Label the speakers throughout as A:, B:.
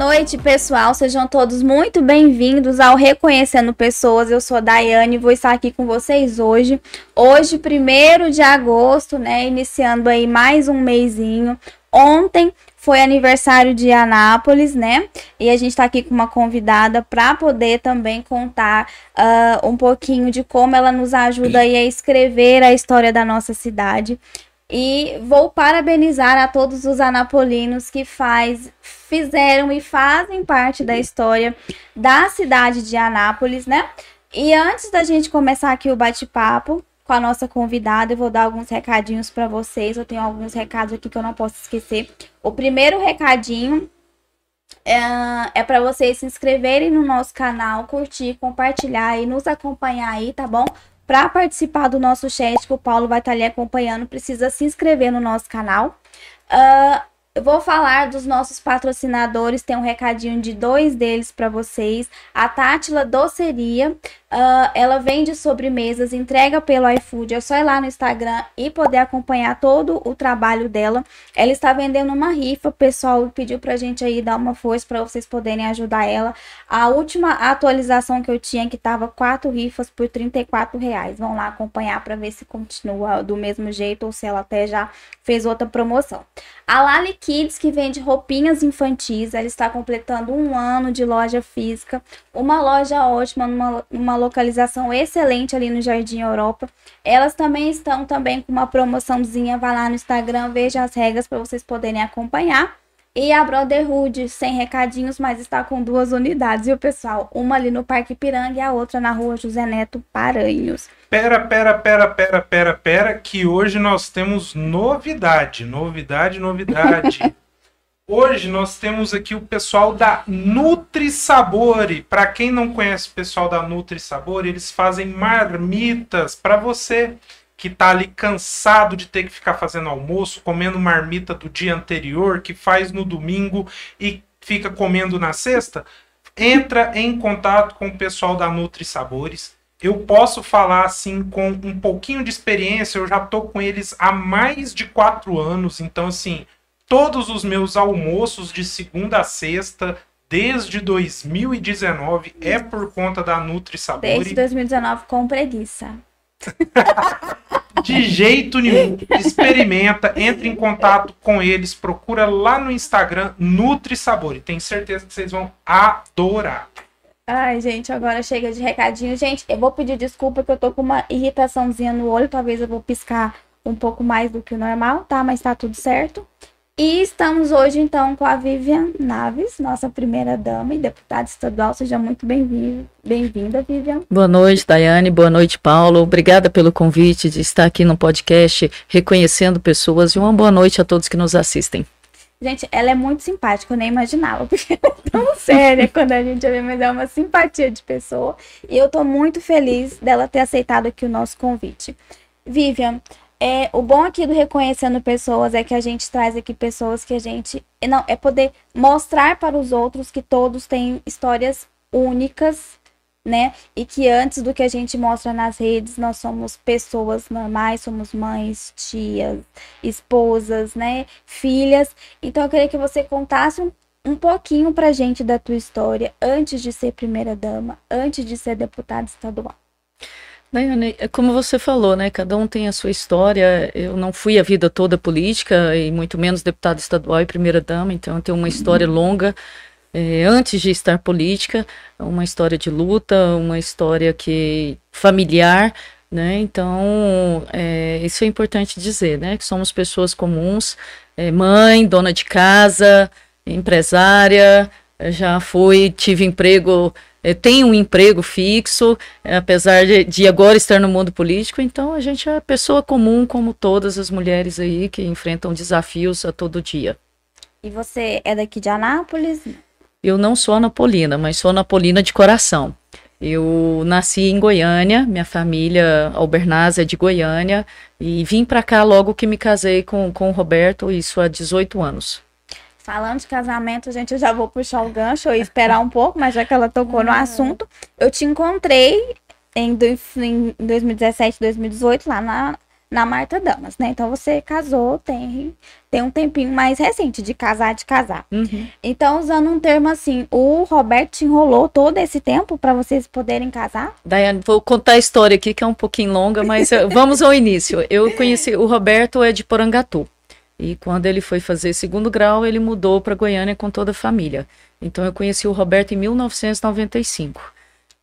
A: Noite, pessoal. Sejam todos muito bem-vindos ao Reconhecendo Pessoas. Eu sou a Daiane e vou estar aqui com vocês hoje. Hoje, 1 de agosto, né? Iniciando aí mais um mêsinho. Ontem foi aniversário de Anápolis, né? E a gente está aqui com uma convidada para poder também contar uh, um pouquinho de como ela nos ajuda aí a escrever a história da nossa cidade. E vou parabenizar a todos os anapolinos que faz, fizeram e fazem parte da história da cidade de Anápolis, né? E antes da gente começar aqui o bate-papo com a nossa convidada, eu vou dar alguns recadinhos para vocês. Eu tenho alguns recados aqui que eu não posso esquecer. O primeiro recadinho é, é para vocês se inscreverem no nosso canal, curtir, compartilhar e nos acompanhar aí, tá bom? Para participar do nosso chat, que o Paulo vai estar tá ali acompanhando, precisa se inscrever no nosso canal. Uh, eu vou falar dos nossos patrocinadores, tem um recadinho de dois deles para vocês. A Tátila Doceria, uh, ela vende sobremesas, entrega pelo iFood. É só ir lá no Instagram e poder acompanhar todo o trabalho dela. Ela está vendendo uma rifa, o pessoal pediu pra gente aí dar uma força para vocês poderem ajudar ela. A última atualização que eu tinha que tava quatro rifas por 34 reais. Vão lá acompanhar para ver se continua do mesmo jeito ou se ela até já fez outra promoção. A Lali Kids, que vende roupinhas infantis, ela está completando um ano de loja física. Uma loja ótima, numa, numa localização excelente ali no Jardim Europa. Elas também estão também com uma promoçãozinha. Vá lá no Instagram, veja as regras para vocês poderem acompanhar. E a Brotherhood, sem recadinhos, mas está com duas unidades, viu, pessoal? Uma ali no Parque Piranga e a outra na rua José Neto Paranhos.
B: Pera, pera, pera, pera, pera, pera, que hoje nós temos novidade, novidade, novidade. hoje nós temos aqui o pessoal da Nutri Sabore. Para quem não conhece o pessoal da Nutri Sabore, eles fazem marmitas para você que tá ali cansado de ter que ficar fazendo almoço, comendo marmita do dia anterior, que faz no domingo e fica comendo na sexta, entra em contato com o pessoal da Nutri Sabores. Eu posso falar assim com um pouquinho de experiência, eu já tô com eles há mais de quatro anos, então assim, todos os meus almoços de segunda a sexta, desde 2019, é por conta da Nutri Sabores.
A: Desde 2019 com preguiça.
B: De jeito nenhum. Experimenta, entre em contato com eles, procura lá no Instagram Nutri Sabor. E tenho certeza que vocês vão adorar.
A: Ai, gente, agora chega de recadinho. Gente, eu vou pedir desculpa que eu tô com uma irritaçãozinha no olho. Talvez eu vou piscar um pouco mais do que o normal, tá? Mas tá tudo certo. E estamos hoje, então, com a Vivian Naves, nossa primeira dama e deputada estadual. Seja muito bem-vinda, bem Vivian.
C: Boa noite, Daiane. Boa noite, Paulo. Obrigada pelo convite de estar aqui no podcast reconhecendo pessoas e uma boa noite a todos que nos assistem.
A: Gente, ela é muito simpática, eu nem imaginava, porque ela é tão séria quando a gente vê, mas é uma simpatia de pessoa. E eu tô muito feliz dela ter aceitado aqui o nosso convite. Vivian, é, o bom aqui do Reconhecendo Pessoas é que a gente traz aqui pessoas que a gente. Não, é poder mostrar para os outros que todos têm histórias únicas, né? E que antes do que a gente mostra nas redes, nós somos pessoas normais, somos mães, tias, esposas, né? Filhas. Então eu queria que você contasse um, um pouquinho pra gente da tua história antes de ser primeira-dama, antes de ser deputada estadual.
C: Daiane, é como você falou, né? Cada um tem a sua história. Eu não fui a vida toda política, e muito menos deputada estadual e primeira-dama, então eu tenho uma história longa é, antes de estar política, uma história de luta, uma história que familiar, né? Então, é, isso é importante dizer, né? Que somos pessoas comuns, é, mãe, dona de casa, empresária, já fui, tive emprego tem um emprego fixo, apesar de, de, agora estar no mundo político, então a gente é pessoa comum, como todas as mulheres aí que enfrentam desafios a todo dia.
A: E você é daqui de Anápolis?
C: Eu não sou anapolina, mas sou anapolina de coração. Eu nasci em Goiânia, minha família Albernaz é de Goiânia, e vim para cá logo que me casei com, com o Roberto, isso há 18 anos.
A: Falando de casamento, gente, eu já vou puxar o gancho e esperar um pouco, mas já que ela tocou no assunto, eu te encontrei em, em 2017, 2018, lá na, na Marta Damas, né? Então você casou, tem, tem um tempinho mais recente de casar, de casar.
C: Uhum.
A: Então, usando um termo assim, o Roberto te enrolou todo esse tempo para vocês poderem casar?
C: Daiane, vou contar a história aqui que é um pouquinho longa, mas eh, vamos ao início. Eu conheci o Roberto é de Porangatu. E quando ele foi fazer segundo grau, ele mudou para Goiânia com toda a família. Então eu conheci o Roberto em 1995.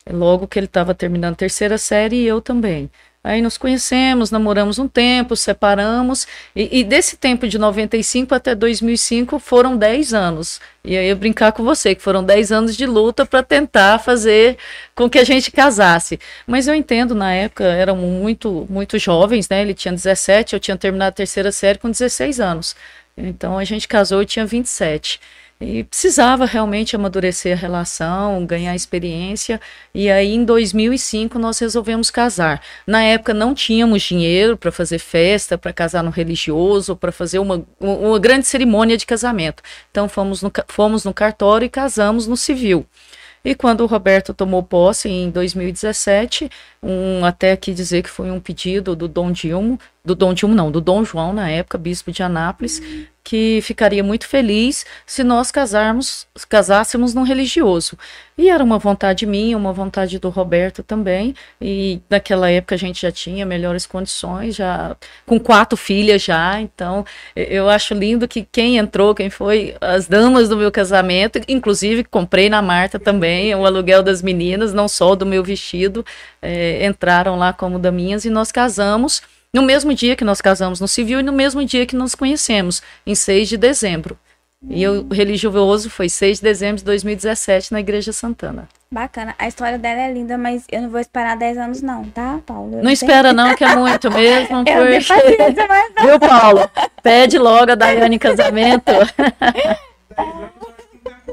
C: É Logo que ele estava terminando a terceira série e eu também. Aí nos conhecemos, namoramos um tempo, separamos, e, e, desse tempo de 95 até 2005 foram 10 anos. E aí eu brincar com você, que foram 10 anos de luta para tentar fazer com que a gente casasse. Mas eu entendo, na época eram muito, muito jovens, né? Ele tinha 17, eu tinha terminado a terceira série com 16 anos. Então a gente casou e tinha 27. E precisava realmente amadurecer a relação, ganhar experiência. E aí, em 2005, nós resolvemos casar. Na época, não tínhamos dinheiro para fazer festa, para casar no religioso, para fazer uma, uma grande cerimônia de casamento. Então, fomos no, fomos no cartório e casamos no civil. E quando o Roberto tomou posse em 2017, um, até aqui dizer que foi um pedido do Dom Dilmo, do Dom Dilmo não, do Dom João na época, bispo de Anápolis, que ficaria muito feliz se nós casarmos, casássemos num religioso. E era uma vontade minha, uma vontade do Roberto também. E naquela época a gente já tinha melhores condições, já com quatro filhas já. Então eu acho lindo que quem entrou, quem foi as damas do meu casamento, inclusive comprei na Marta também o aluguel das meninas, não só do meu vestido, é, entraram lá como daminhas e nós casamos no mesmo dia que nós casamos no civil e no mesmo dia que nos conhecemos, em 6 de dezembro. E o religioso foi 6 de dezembro de 2017 na Igreja Santana.
A: Bacana. A história dela é linda, mas eu não vou esperar 10 anos não, tá, Paulo? Eu
C: não, não espera não, que é muito mesmo.
A: eu porque... mas não.
C: Viu, Paulo? Pede logo a Daiane em casamento.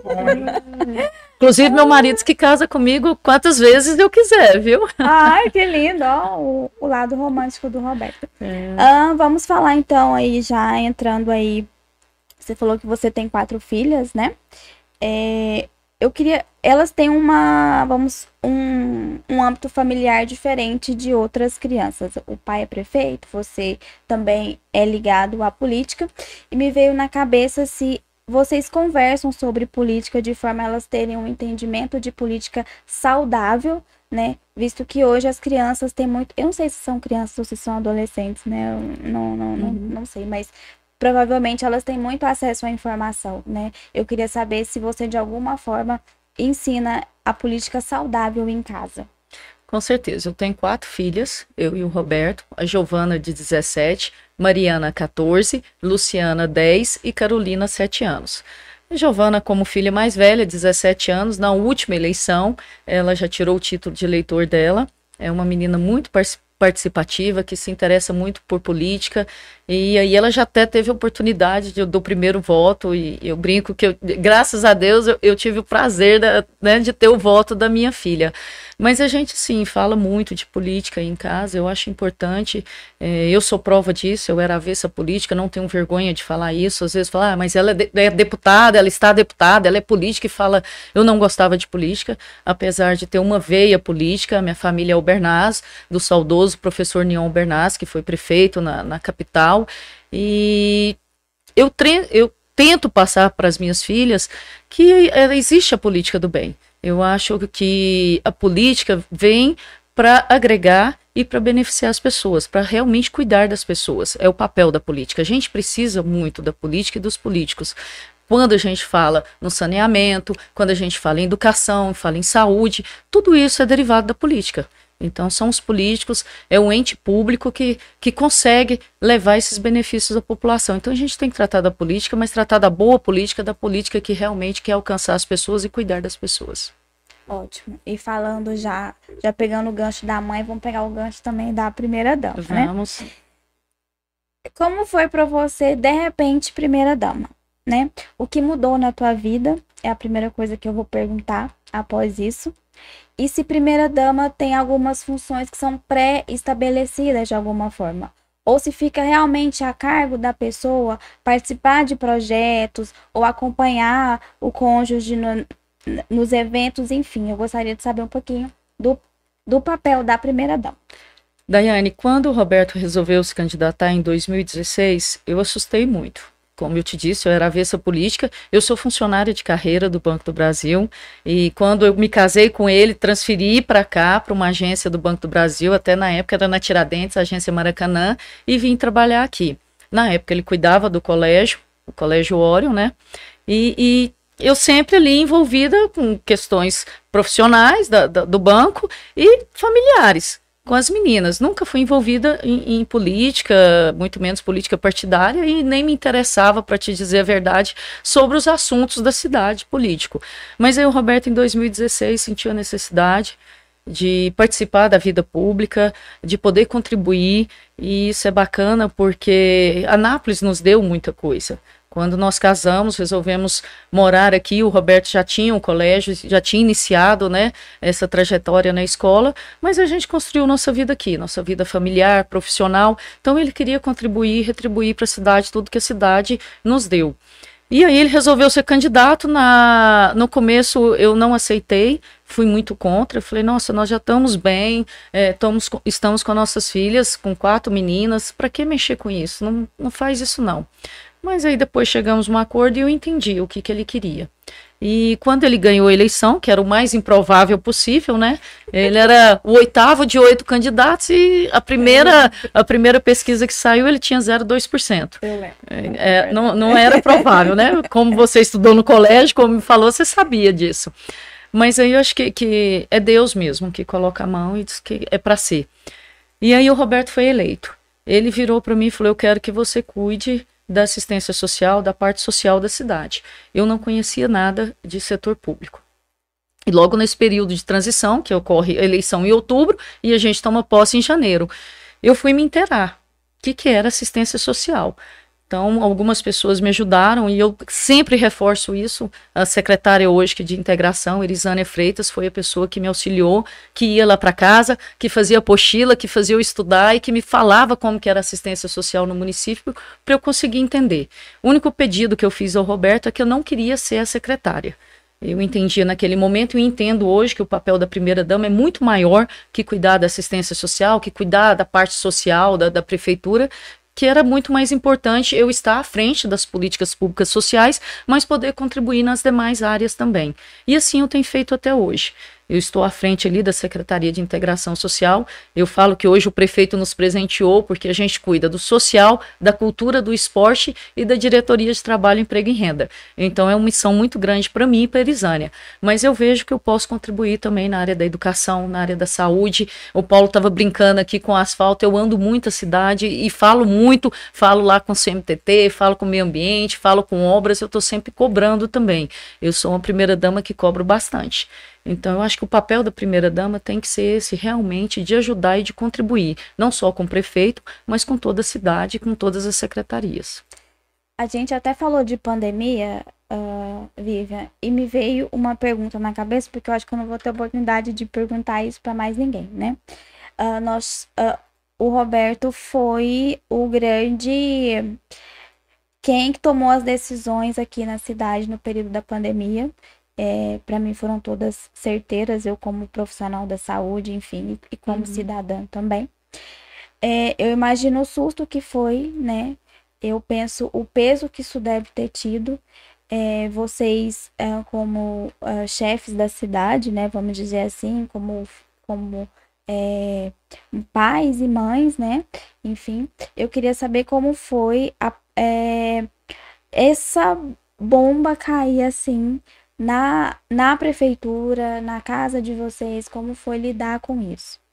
C: Inclusive, meu marido que casa comigo quantas vezes eu quiser, viu?
A: Ai, que lindo, ó, o, o lado romântico do Roberto. É. Ah, vamos falar então aí, já entrando aí. Você falou que você tem quatro filhas, né? É, eu queria. Elas têm uma, vamos, um, um âmbito familiar diferente de outras crianças. O pai é prefeito, você também é ligado à política. E me veio na cabeça se vocês conversam sobre política de forma a elas terem um entendimento de política saudável, né? Visto que hoje as crianças têm muito. Eu não sei se são crianças ou se são adolescentes, né? Eu não, não, não, uhum. não sei, mas provavelmente elas têm muito acesso à informação, né? Eu queria saber se você de alguma forma ensina a política saudável em casa.
C: Com certeza. Eu tenho quatro filhas, eu e o Roberto, a Giovana de 17, Mariana 14, Luciana 10 e Carolina 7 anos. A Giovana, como filha mais velha, 17 anos, na última eleição, ela já tirou o título de eleitor dela. É uma menina muito participativa, que se interessa muito por política, e aí ela já até teve a oportunidade de, do primeiro voto, e eu brinco que, eu, graças a Deus, eu, eu tive o prazer da, né, de ter o voto da minha filha. Mas a gente, sim, fala muito de política em casa, eu acho importante. É, eu sou prova disso, eu era avessa política, não tenho vergonha de falar isso. Às vezes falar, ah, mas ela é, de, é, deputada, ela está deputada, ela é política e fala, eu não gostava de política, apesar de ter uma veia política. Minha família é o Bernaz, do saudoso professor Nion Bernaz, que foi prefeito na, na capital. E eu, eu tento passar para as minhas filhas que existe a política do bem. Eu acho que a política vem para agregar e para beneficiar as pessoas, para realmente cuidar das pessoas. É o papel da política. A gente precisa muito da política e dos políticos. Quando a gente fala no saneamento, quando a gente fala em educação, fala em saúde, tudo isso é derivado da política. Então, são os políticos, é o ente público que, que consegue levar esses benefícios à população. Então, a gente tem que tratar da política, mas tratar da boa política, da política que realmente quer alcançar as pessoas e cuidar das pessoas.
A: Ótimo. E falando já, já pegando o gancho da mãe, vamos pegar o gancho também da primeira dama, né?
C: Vamos.
A: Né? Como foi para você, de repente, primeira dama, né? O que mudou na tua vida é a primeira coisa que eu vou perguntar após isso. E se primeira dama tem algumas funções que são pré-estabelecidas de alguma forma. Ou se fica realmente a cargo da pessoa participar de projetos ou acompanhar o cônjuge no, nos eventos, enfim. Eu gostaria de saber um pouquinho do, do papel da primeira dama.
C: Daiane, quando o Roberto resolveu se candidatar em 2016, eu assustei muito. Como eu te disse, eu era avessa política, eu sou funcionária de carreira do Banco do Brasil e quando eu me casei com ele, transferi para cá, para uma agência do Banco do Brasil, até na época era na Tiradentes, agência Maracanã, e vim trabalhar aqui. Na época ele cuidava do colégio, o Colégio Orion, né? E, e eu sempre ali envolvida com questões profissionais da, da, do banco e familiares com as meninas. Nunca fui envolvida em, em, política, muito menos política partidária, e nem me interessava, para te dizer a verdade, sobre os assuntos da cidade político. Mas aí o Roberto, em 2016, sentiu a necessidade de participar da vida pública, de poder contribuir, e isso é bacana porque Anápolis nos deu muita coisa. Quando nós casamos, resolvemos morar aqui. O Roberto já tinha um colégio, já tinha iniciado né, essa trajetória na escola, mas a gente construiu nossa vida aqui, nossa vida familiar, profissional. Então ele queria contribuir, retribuir para a cidade tudo que a cidade nos deu. E aí ele resolveu ser candidato. Na, no começo eu não aceitei, fui muito contra. falei, nossa, nós já estamos bem, é, estamos, estamos com nossas filhas, com quatro meninas, para que mexer com isso? Não, não faz isso não. Mas aí depois chegamos a um acordo e eu entendi o que, que ele queria. E quando ele ganhou a eleição, que era o mais improvável possível, né? Ele era o oitavo de oito candidatos e a primeira, a primeira pesquisa que saiu ele tinha 0,2%. É, é, não, não era provável, né? Como você estudou no colégio, como me falou, você sabia disso. Mas aí eu acho que, que é Deus mesmo que coloca a mão e diz que é para ser. E aí o Roberto foi eleito. Ele virou para mim e falou: Eu quero que você cuide da assistência social, da parte social da cidade. Eu não conhecia nada de setor público. E logo nesse período de transição, que ocorre a eleição em outubro e a gente toma posse em janeiro, eu fui me inteirar o que, que era assistência social. Então, algumas pessoas me ajudaram e eu sempre reforço isso. A secretária hoje de integração, Erisânia Freitas, foi a pessoa que me auxiliou, que ia lá para casa, que fazia apostila, que fazia eu estudar e que me falava como que era assistência social no município para eu conseguir entender. O único pedido que eu fiz ao Roberto é que eu não queria ser a secretária. Eu entendia naquele momento e entendo hoje que o papel da primeira-dama é muito maior que cuidar da assistência social, que cuidar da parte social da, da prefeitura, que era muito mais importante eu estar à frente das políticas públicas sociais, mas poder contribuir nas demais áreas também. E assim eu tenho feito até hoje. Eu estou à frente ali da Secretaria de Integração Social. Eu falo que hoje o prefeito nos presenteou porque a gente cuida do social, da cultura, do esporte e da diretoria de trabalho, emprego e renda. Então é uma missão muito grande para mim e para a Erisânia. Mas eu vejo que eu posso contribuir também na área da educação, na área da saúde. O Paulo estava brincando aqui com asfalto. Eu ando muito a cidade e falo muito, falo lá com o CMTT, falo com o meio ambiente, falo com obras. Eu estou sempre cobrando também. Eu sou uma primeira dama que cobro bastante. Então, eu acho que o papel da primeira-dama tem que ser esse, realmente, de ajudar e de contribuir, não só com o prefeito, mas com toda a cidade, com todas as secretarias.
A: A gente até falou de pandemia, uh, Vivian, e me veio uma pergunta na cabeça, porque eu acho que eu não vou ter oportunidade de perguntar isso para mais ninguém, né? Uh, nós, uh, o Roberto foi o grande quem tomou as decisões aqui na cidade no período da pandemia é, para mim foram todas certeiras, eu como profissional da saúde, enfim, e, como uhum. cidadã também. É, eu imagino o susto que foi, né? Eu penso o peso que isso deve ter tido. É, vocês, é, como uh, chefes da cidade, né? Vamos dizer assim, como, como é, pais e mães, né? Enfim, eu queria saber como foi a, é, essa bomba cair assim na, na prefeitura, na casa de vocês, como foi lidar com isso?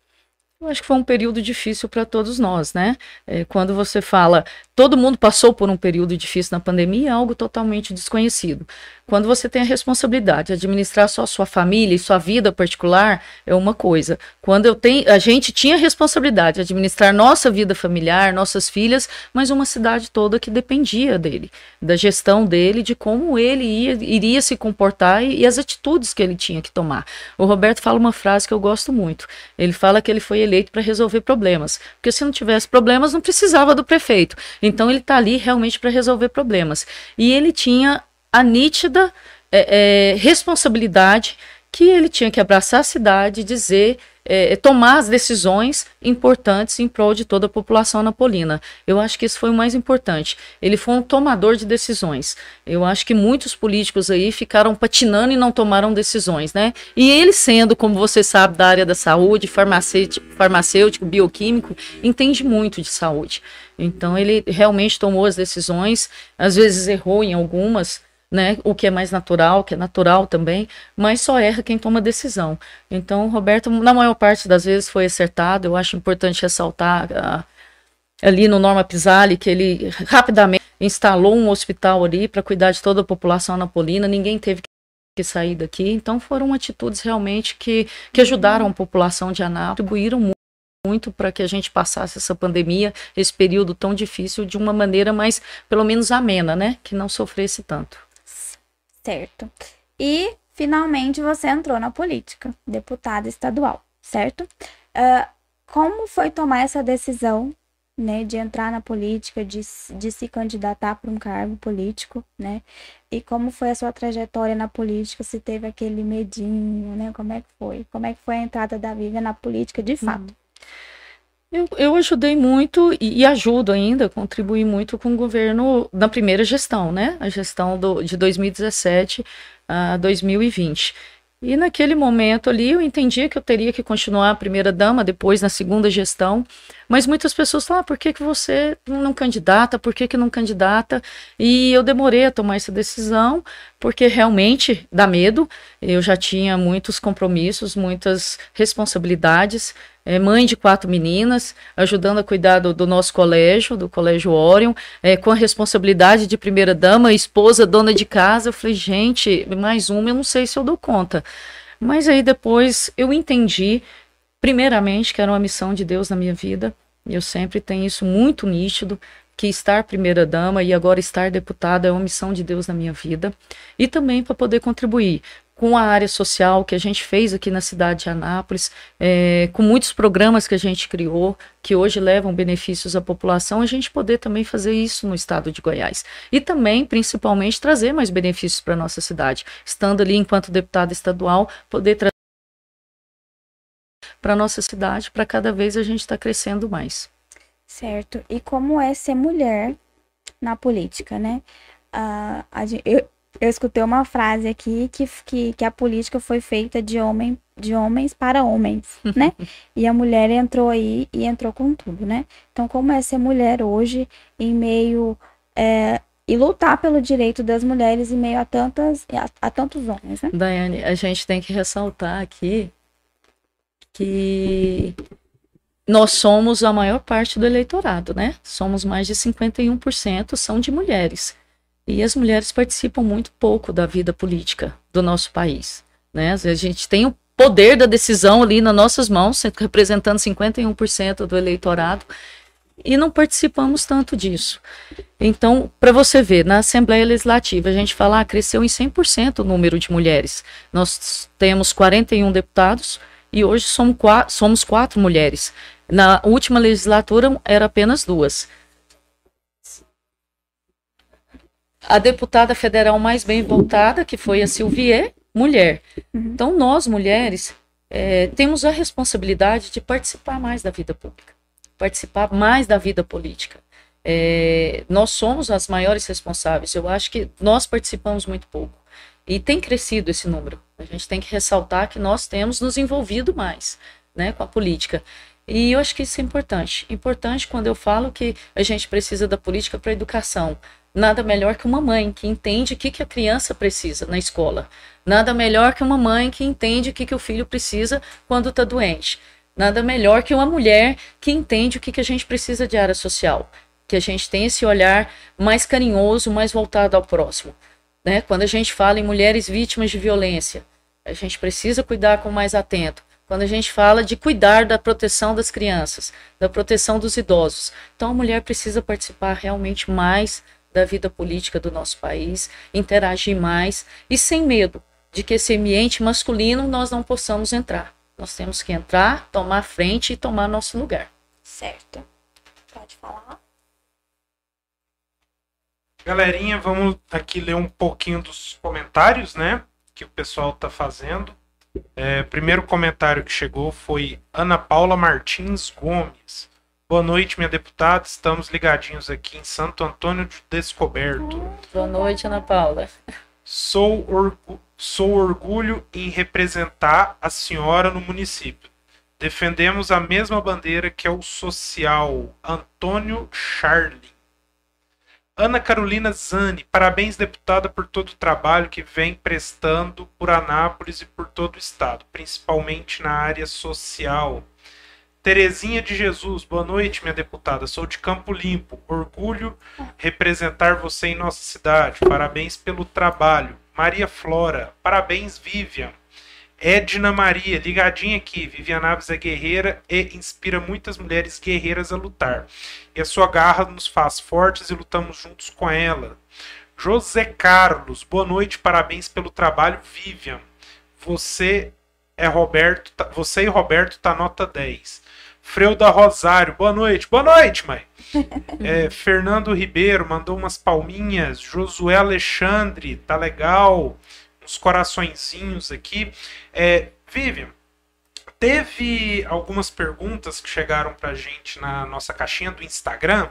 C: Acho que foi um período difícil para todos nós, né? É, quando você fala, todo mundo passou por um período difícil na pandemia, é algo totalmente desconhecido. Quando você tem a responsabilidade de administrar só sua família e sua vida particular, é uma coisa. Quando eu tenho, a gente tinha a responsabilidade de administrar nossa vida familiar, nossas filhas, mas uma cidade toda que dependia dele, da gestão dele, de como ele ia, iria se comportar e, e as atitudes que ele tinha que tomar. O Roberto fala uma frase que eu gosto muito. Ele fala que ele foi eleito para resolver problemas, porque se não tivesse problemas, não precisava do prefeito. Então ele está ali realmente para resolver problemas. E ele tinha a nítida é, é, responsabilidade que ele tinha que abraçar a cidade, dizer, é, tomar as decisões importantes em prol de toda a população napolina. Eu acho que isso foi o mais importante. Ele foi um tomador de decisões. Eu acho que muitos políticos aí ficaram patinando e não tomaram decisões, né? E ele sendo, como você sabe, da área da saúde, farmacêutico, farmacêutico bioquímico, entende muito de saúde. Então ele realmente tomou as decisões, às vezes errou em algumas, né? O que é mais natural, que é natural também, mas só erra quem toma decisão. Então, Roberto, na maior parte das vezes foi acertado. Eu acho importante ressaltar uh, ali no Norma Pisali que ele rapidamente instalou um hospital ali para cuidar de toda a população napolina. Ninguém teve que sair daqui. Então, foram atitudes realmente que, que ajudaram a população de Anápolis, contribuíram muito muito para que a gente passasse essa pandemia, esse período tão difícil, de uma maneira mais, pelo menos, amena, né? Que não sofresse tanto.
A: Certo. E finalmente você entrou na política, deputada estadual, certo? Uh, como foi tomar essa decisão, né, de entrar na política, de, de se candidatar para um cargo político, né? E como foi a sua trajetória na política? Se teve aquele medinho, né? Como é que foi? Como é que foi a entrada da Vivian na política de fato?
C: Eu, eu ajudei muito e, e, ajudo ainda, contribuí muito com o governo na primeira gestão, né? A gestão do, de 2017 a 2020. E naquele momento ali eu entendia que eu teria que continuar a primeira dama depois na segunda gestão, mas muitas pessoas falaram, ah, por que, que você não candidata, por que, que não candidata? E eu demorei a tomar essa decisão, porque realmente dá medo, eu já tinha muitos compromissos, muitas responsabilidades, é, mãe de quatro meninas, ajudando a cuidar do, do nosso colégio, do Colégio Orion, é, com a responsabilidade de primeira dama, esposa, dona de casa. Eu falei, gente, mais uma, eu não sei se eu dou conta. Mas aí depois eu entendi, primeiramente, que era uma missão de Deus na minha vida. Eu sempre tenho isso muito nítido que estar primeira dama e agora estar deputada é uma missão de Deus na minha vida e também para poder contribuir com a área social que a gente fez aqui na cidade de Anápolis, é, com muitos programas que a gente criou, que hoje levam benefícios à população, a gente poder também fazer isso no estado de Goiás. E também, principalmente, trazer mais benefícios para a nossa cidade. Estando ali enquanto deputada estadual, poder trazer para nossa cidade, para cada vez a gente estar tá crescendo mais.
A: Certo. E como é ser mulher na política, né? Uh, a, eu, eu escutei uma frase aqui que, que, que a política foi feita de, homem, de homens para homens, né? e a mulher entrou aí e entrou com tudo, né? Então, como é ser mulher hoje em meio. É, e lutar pelo direito das mulheres em meio a, tantas, a, a tantos homens, né?
C: Daiane, a gente tem que ressaltar aqui que nós somos a maior parte do eleitorado, né? Somos mais de 51% são de mulheres. E as mulheres participam muito pouco da vida política do nosso país. Né? A gente tem o poder da decisão ali nas nossas mãos, representando 51% do eleitorado, e não participamos tanto disso. Então, para você ver, na Assembleia Legislativa, a gente fala, ah, cresceu em 100% o número de mulheres. Nós temos 41 deputados e hoje somos quatro, somos quatro mulheres. Na última legislatura, era apenas duas. a deputada federal mais bem votada, que foi a Silvier, mulher. Uhum. Então, nós, mulheres, é, temos a responsabilidade de participar mais da vida pública, participar mais da vida política. É, nós somos as maiores responsáveis. Eu acho que nós participamos muito pouco. E tem crescido esse número. A gente tem que ressaltar que nós temos nos envolvido mais né, com a política. E eu acho que isso é importante. Importante quando eu falo que a gente precisa da política para a educação, nada melhor que uma mãe que entende o que, que a criança precisa na escola. Nada melhor que uma mãe que entende o que, que o filho precisa quando está doente. Nada melhor que uma mulher que entende o que, que a gente precisa de área social. Que a gente tem esse olhar mais carinhoso, mais voltado ao próximo. Né? Quando a gente fala em mulheres vítimas de violência, a gente precisa cuidar com mais atento. Quando a gente fala de cuidar da proteção das crianças, da proteção dos idosos. Então a mulher precisa participar realmente mais da vida política do nosso país, interagir mais e sem medo de que esse ambiente masculino nós não possamos entrar. Nós temos que entrar, tomar frente e tomar nosso lugar.
A: Certo. Pode falar.
B: Galerinha, vamos aqui ler um pouquinho dos comentários, né? Que o pessoal tá fazendo. É, primeiro comentário que chegou foi Ana Paula Martins Gomes. Boa noite, minha deputada. Estamos ligadinhos aqui em Santo Antônio de Descoberto.
C: Boa noite, Ana Paula.
B: Sou, orgu sou orgulho em representar a senhora no município. Defendemos a mesma bandeira que é o social Antônio Charlie. Ana Carolina Zani, parabéns, deputada, por todo o trabalho que vem prestando por Anápolis e por todo o estado, principalmente na área social. Terezinha de Jesus, boa noite, minha deputada. Sou de Campo Limpo. Orgulho representar você em nossa cidade. Parabéns pelo trabalho. Maria Flora, parabéns, Vivian. Edna Maria, ligadinha aqui. Vivian Naves é guerreira e inspira muitas mulheres guerreiras a lutar. E a sua garra nos faz fortes e lutamos juntos com ela. José Carlos, boa noite, parabéns pelo trabalho, Vivian. Você é Roberto, você e Roberto tá nota 10. Freuda Rosário, boa noite. Boa noite, mãe. É, Fernando Ribeiro mandou umas palminhas. Josué Alexandre, tá legal uns coraçõezinhos aqui. É, Vivian, teve algumas perguntas que chegaram para a gente na nossa caixinha do Instagram.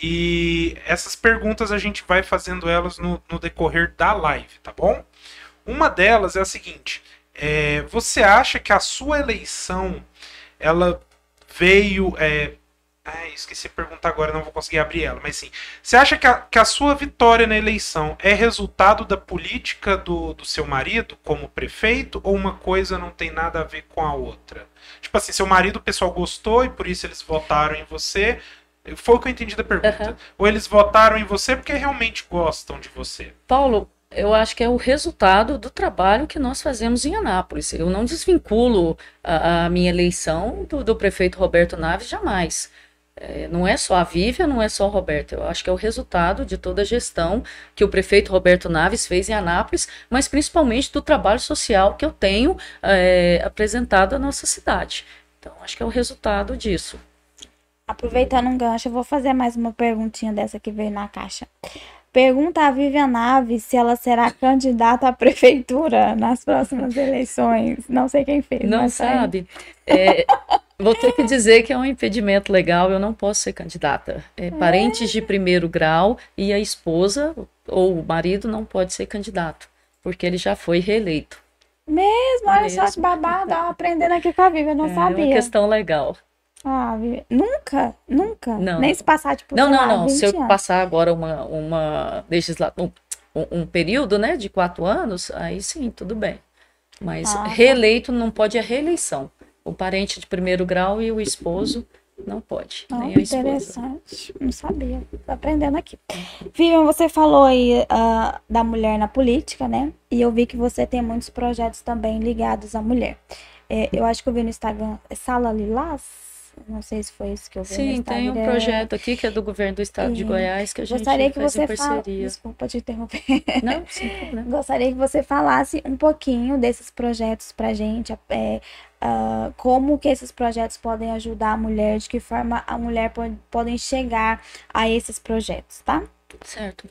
B: E essas perguntas a gente vai fazendo elas no, no decorrer da live, tá bom? Uma delas é a seguinte: é, você acha que a sua eleição ela veio é, Ai, esqueci de perguntar agora, não vou conseguir abrir ela. Mas sim, você acha que a, que a sua vitória na eleição é resultado da política do, do seu marido como prefeito ou uma coisa não tem nada a ver com a outra? Tipo assim, seu marido o pessoal gostou e por isso eles votaram em você. Foi o que eu entendi da pergunta. Uhum. Ou eles votaram em você porque realmente gostam de você?
C: Paulo, eu acho que é o resultado do trabalho que nós fazemos em Anápolis. Eu não desvinculo a, a minha eleição do, do prefeito Roberto Naves jamais. É, não é só a Vívia, não é só o Roberto. Eu acho que é o resultado de toda a gestão que o prefeito Roberto Naves fez em Anápolis, mas principalmente do trabalho social que eu tenho é, apresentado à nossa cidade. Então, acho que é o resultado disso.
A: Aproveitando um gancho, eu vou fazer mais uma perguntinha dessa que veio na caixa. Pergunta a Vivian Naves se ela será candidata à prefeitura nas próximas eleições. Não sei quem fez.
C: Não sabe. É, Vou ter que dizer que é um impedimento legal, eu não posso ser candidata. É, parentes de primeiro grau e a esposa ou o marido não pode ser candidato, porque ele já foi reeleito.
A: Mesmo, olha Mesmo. só que babado, aprendendo aqui com a Vivi, eu não
C: é,
A: sabia. É
C: uma questão legal.
A: Ah, Nunca? Nunca?
C: Não.
A: Nem se passar, tipo,
C: Não, não, lá, não. Se eu anos. passar agora uma, uma legislação, um, um, período, né, de quatro anos, aí sim, tudo bem. Mas ah, tá. reeleito não pode a reeleição o parente de primeiro grau e o esposo não pode. Oh, nem a
A: interessante. Não sabia. Tô aprendendo aqui. Vivian, você falou aí uh, da mulher na política, né? E eu vi que você tem muitos projetos também ligados à mulher. É, eu acho que eu vi no Instagram, é Sala Lilás? Não sei se foi isso que eu vi
C: Sim, tem um projeto aqui que é do governo do estado e de Goiás que a gente
A: gostaria que você
C: parceria.
A: Fala... Desculpa te interromper.
C: Não, sim.
A: Gostaria que você falasse um pouquinho desses projetos pra gente, é, uh, como que esses projetos podem ajudar a mulher, de que forma a mulher pode, podem chegar a esses projetos, tá?
C: Certo.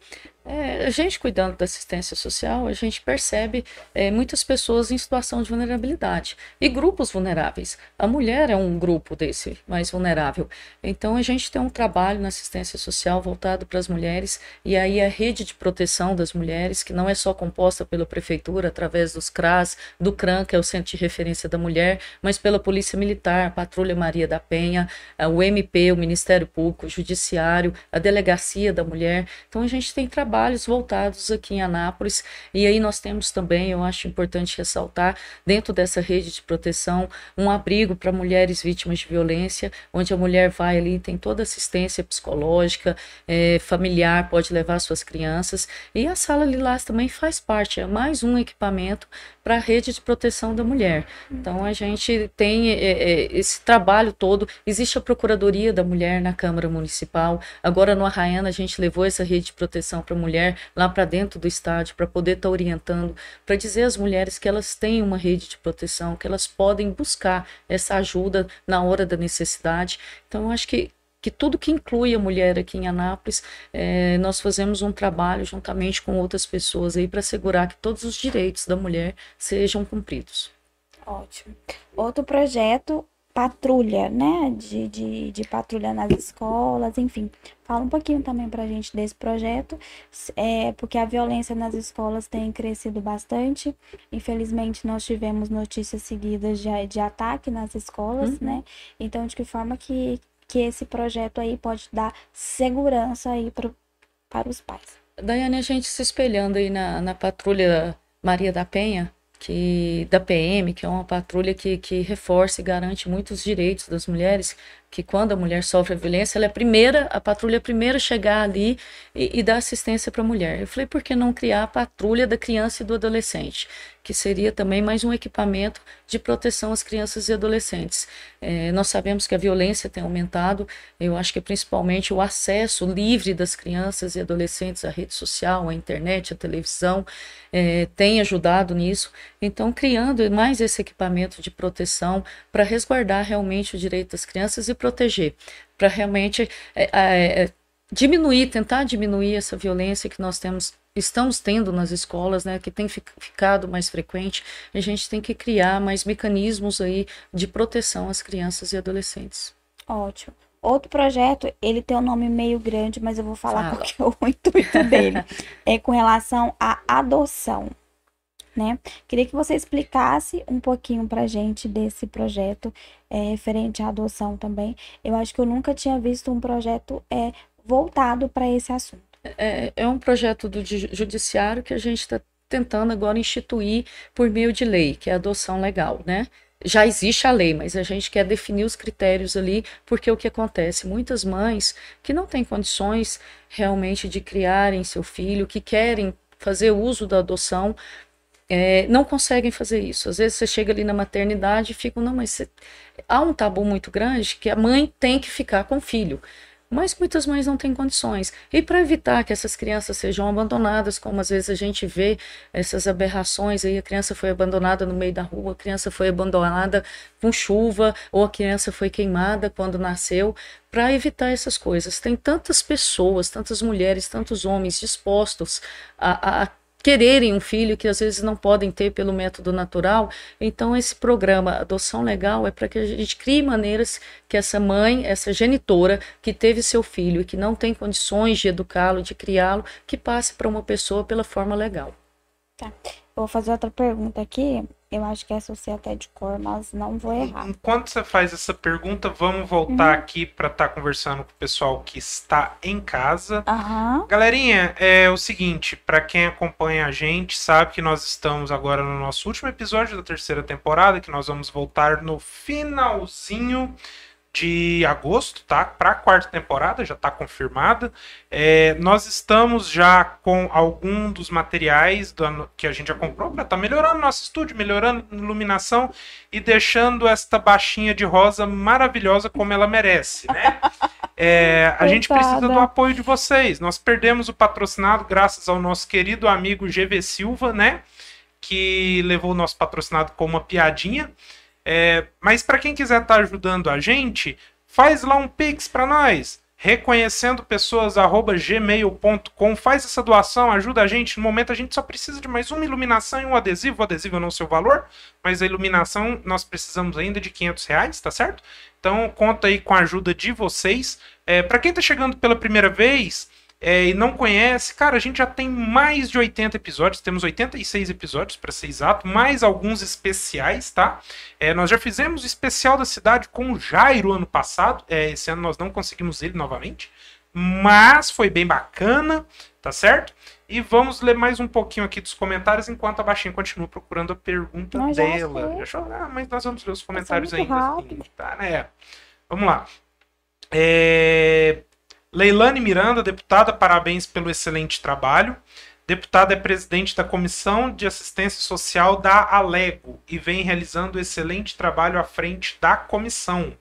C: É, a gente cuidando da assistência social, a gente percebe é, muitas pessoas em situação de vulnerabilidade e grupos vulneráveis. A mulher é um grupo desse mais vulnerável. Então a gente tem um trabalho na assistência social voltado para as mulheres e aí a rede de proteção das mulheres, que não é só composta pela prefeitura através dos CRAS, do CRAN, que é o Centro de Referência da Mulher, mas pela Polícia Militar, Patrulha Maria da Penha, o MP, o Ministério Público, o Judiciário, a Delegacia da Mulher. Então a gente tem trabalho trabalhos voltados aqui em Anápolis. E aí nós temos também, eu acho importante ressaltar, dentro dessa rede de proteção, um abrigo para mulheres vítimas de violência, onde a mulher vai ali, tem toda assistência psicológica, é, familiar, pode levar suas crianças. E a Sala Lilás também faz parte, é mais um equipamento para a rede de proteção da mulher. Então a gente tem é, é, esse trabalho todo. Existe a Procuradoria da Mulher na Câmara Municipal. Agora no Arraiana a gente levou essa rede de proteção para a mulher lá para dentro do estádio para poder estar tá orientando, para dizer às mulheres que elas têm uma rede de proteção, que elas podem buscar essa ajuda na hora da necessidade. Então acho que que tudo que inclui a mulher aqui em Anápolis, é, nós fazemos um trabalho juntamente com outras pessoas aí para assegurar que todos os direitos da mulher sejam cumpridos.
A: Ótimo. Outro projeto, patrulha, né? De, de, de patrulha nas escolas, enfim. Fala um pouquinho também pra gente desse projeto, é, porque a violência nas escolas tem crescido bastante. Infelizmente, nós tivemos notícias seguidas de, de ataque nas escolas, uhum. né? Então, de que forma que, que esse projeto aí pode dar segurança aí pro, para os pais?
C: Daiane, a gente se espelhando aí na, na patrulha Maria da Penha, que da PM, que é uma patrulha que, que reforça e garante muitos direitos das mulheres, que quando a mulher sofre a violência, ela é a primeira, a patrulha é a primeira a chegar ali e, e dar assistência para a mulher. Eu falei, por que não criar a patrulha da criança e do adolescente? Que seria também mais um equipamento de proteção às crianças e adolescentes. É, nós sabemos que a violência tem aumentado, eu acho que principalmente o acesso livre das crianças e adolescentes à rede social, à internet, à televisão, é, tem ajudado nisso. Então, criando mais esse equipamento de proteção para resguardar realmente o direito das crianças e proteger, para realmente é, é, diminuir, tentar diminuir essa violência que nós temos estamos tendo nas escolas, né, que tem ficado mais frequente, a gente tem que criar mais mecanismos aí de proteção às crianças e adolescentes.
A: Ótimo. Outro projeto, ele tem um nome meio grande, mas eu vou falar Fala. porque é o intuito dele é com relação à adoção né? Queria que você explicasse um pouquinho pra gente desse projeto é, referente à adoção também. Eu acho que eu nunca tinha visto um projeto é, voltado para esse assunto.
C: É, é um projeto do judiciário que a gente está tentando agora instituir por meio de lei, que é a adoção legal, né? já existe a lei, mas a gente quer definir os critérios ali, porque o que acontece? Muitas mães que não têm condições realmente de criarem seu filho, que querem fazer uso da adoção, é, não conseguem fazer isso. Às vezes você chega ali na maternidade e fica, não, mas você... há um tabu muito grande que a mãe tem que ficar com o filho. Mas muitas mães não têm condições. E para evitar que essas crianças sejam abandonadas, como às vezes a gente vê essas aberrações aí, a criança foi abandonada no meio da rua, a criança foi abandonada com chuva, ou a criança foi queimada quando nasceu, para evitar essas coisas. Tem tantas pessoas, tantas mulheres, tantos homens dispostos a, a quererem um filho que às vezes não podem ter pelo método natural. Então, esse programa Adoção Legal é para que a gente crie maneiras que essa mãe, essa genitora que teve seu filho e que não tem condições de educá-lo, de criá-lo, que passe para uma pessoa pela forma legal.
A: Tá. Vou fazer outra pergunta aqui. Eu acho que essa eu sei até de cor, mas não vou errar.
B: Enquanto você faz essa pergunta, vamos voltar uhum. aqui para estar tá conversando com o pessoal que está em casa.
A: Uhum.
B: Galerinha, é o seguinte, para quem acompanha a gente, sabe que nós estamos agora no nosso último episódio da terceira temporada, que nós vamos voltar no finalzinho de agosto, tá? Para a quarta temporada, já está confirmada. É, nós estamos já com algum dos materiais do, que a gente já comprou para estar tá melhorando nosso estúdio, melhorando a iluminação e deixando esta baixinha de rosa maravilhosa como ela merece, né? É, a gente precisa do apoio de vocês. Nós perdemos o patrocinado graças ao nosso querido amigo GV Silva, né? Que levou o nosso patrocinado com uma piadinha. É, mas para quem quiser estar tá ajudando a gente, faz lá um pix para nós. Reconhecendo pessoas gmail.com, faz essa doação, ajuda a gente. No momento a gente só precisa de mais uma iluminação e um adesivo. O adesivo eu não sei o valor, mas a iluminação nós precisamos ainda de 500 reais, tá certo? Então conta aí com a ajuda de vocês. É, para quem está chegando pela primeira vez, é, e não conhece, cara, a gente já tem mais de 80 episódios, temos 86 episódios para ser exato, mais alguns especiais, tá? É, nós já fizemos o especial da cidade com o Jairo ano passado, é, esse ano nós não conseguimos ele novamente, mas foi bem bacana, tá certo? E vamos ler mais um pouquinho aqui dos comentários enquanto a Baixinha continua procurando a pergunta
A: nós
B: dela. Deixa eu... ah, mas nós vamos ler os comentários ainda. Assim, tá, né? Vamos lá. É... Leilane Miranda, deputada, parabéns pelo excelente trabalho. Deputada é presidente da Comissão de Assistência Social da Alego e vem realizando excelente trabalho à frente da comissão.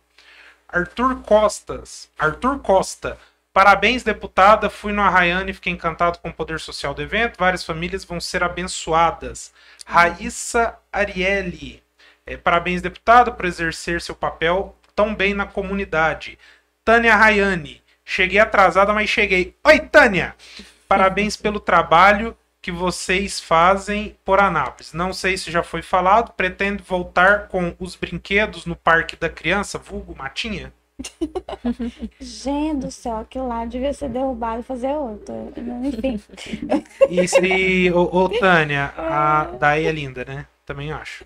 B: Arthur Costas, Arthur Costa, parabéns deputada, fui no Arraiane e fiquei encantado com o poder social do evento, várias famílias vão ser abençoadas. Raíssa Ariely, é, parabéns deputada por exercer seu papel tão bem na comunidade. Tânia Rayane, Cheguei atrasada, mas cheguei. Oi, Tânia! Parabéns pelo trabalho que vocês fazem por Anápolis? Não sei se já foi falado, pretende voltar com os brinquedos no Parque da Criança, vulgo Matinha?
A: Gente do céu, aquilo lá devia ser derrubado e fazer outro. Enfim.
B: E se, ô, ô, Tânia, a daí é linda, né? Também acho.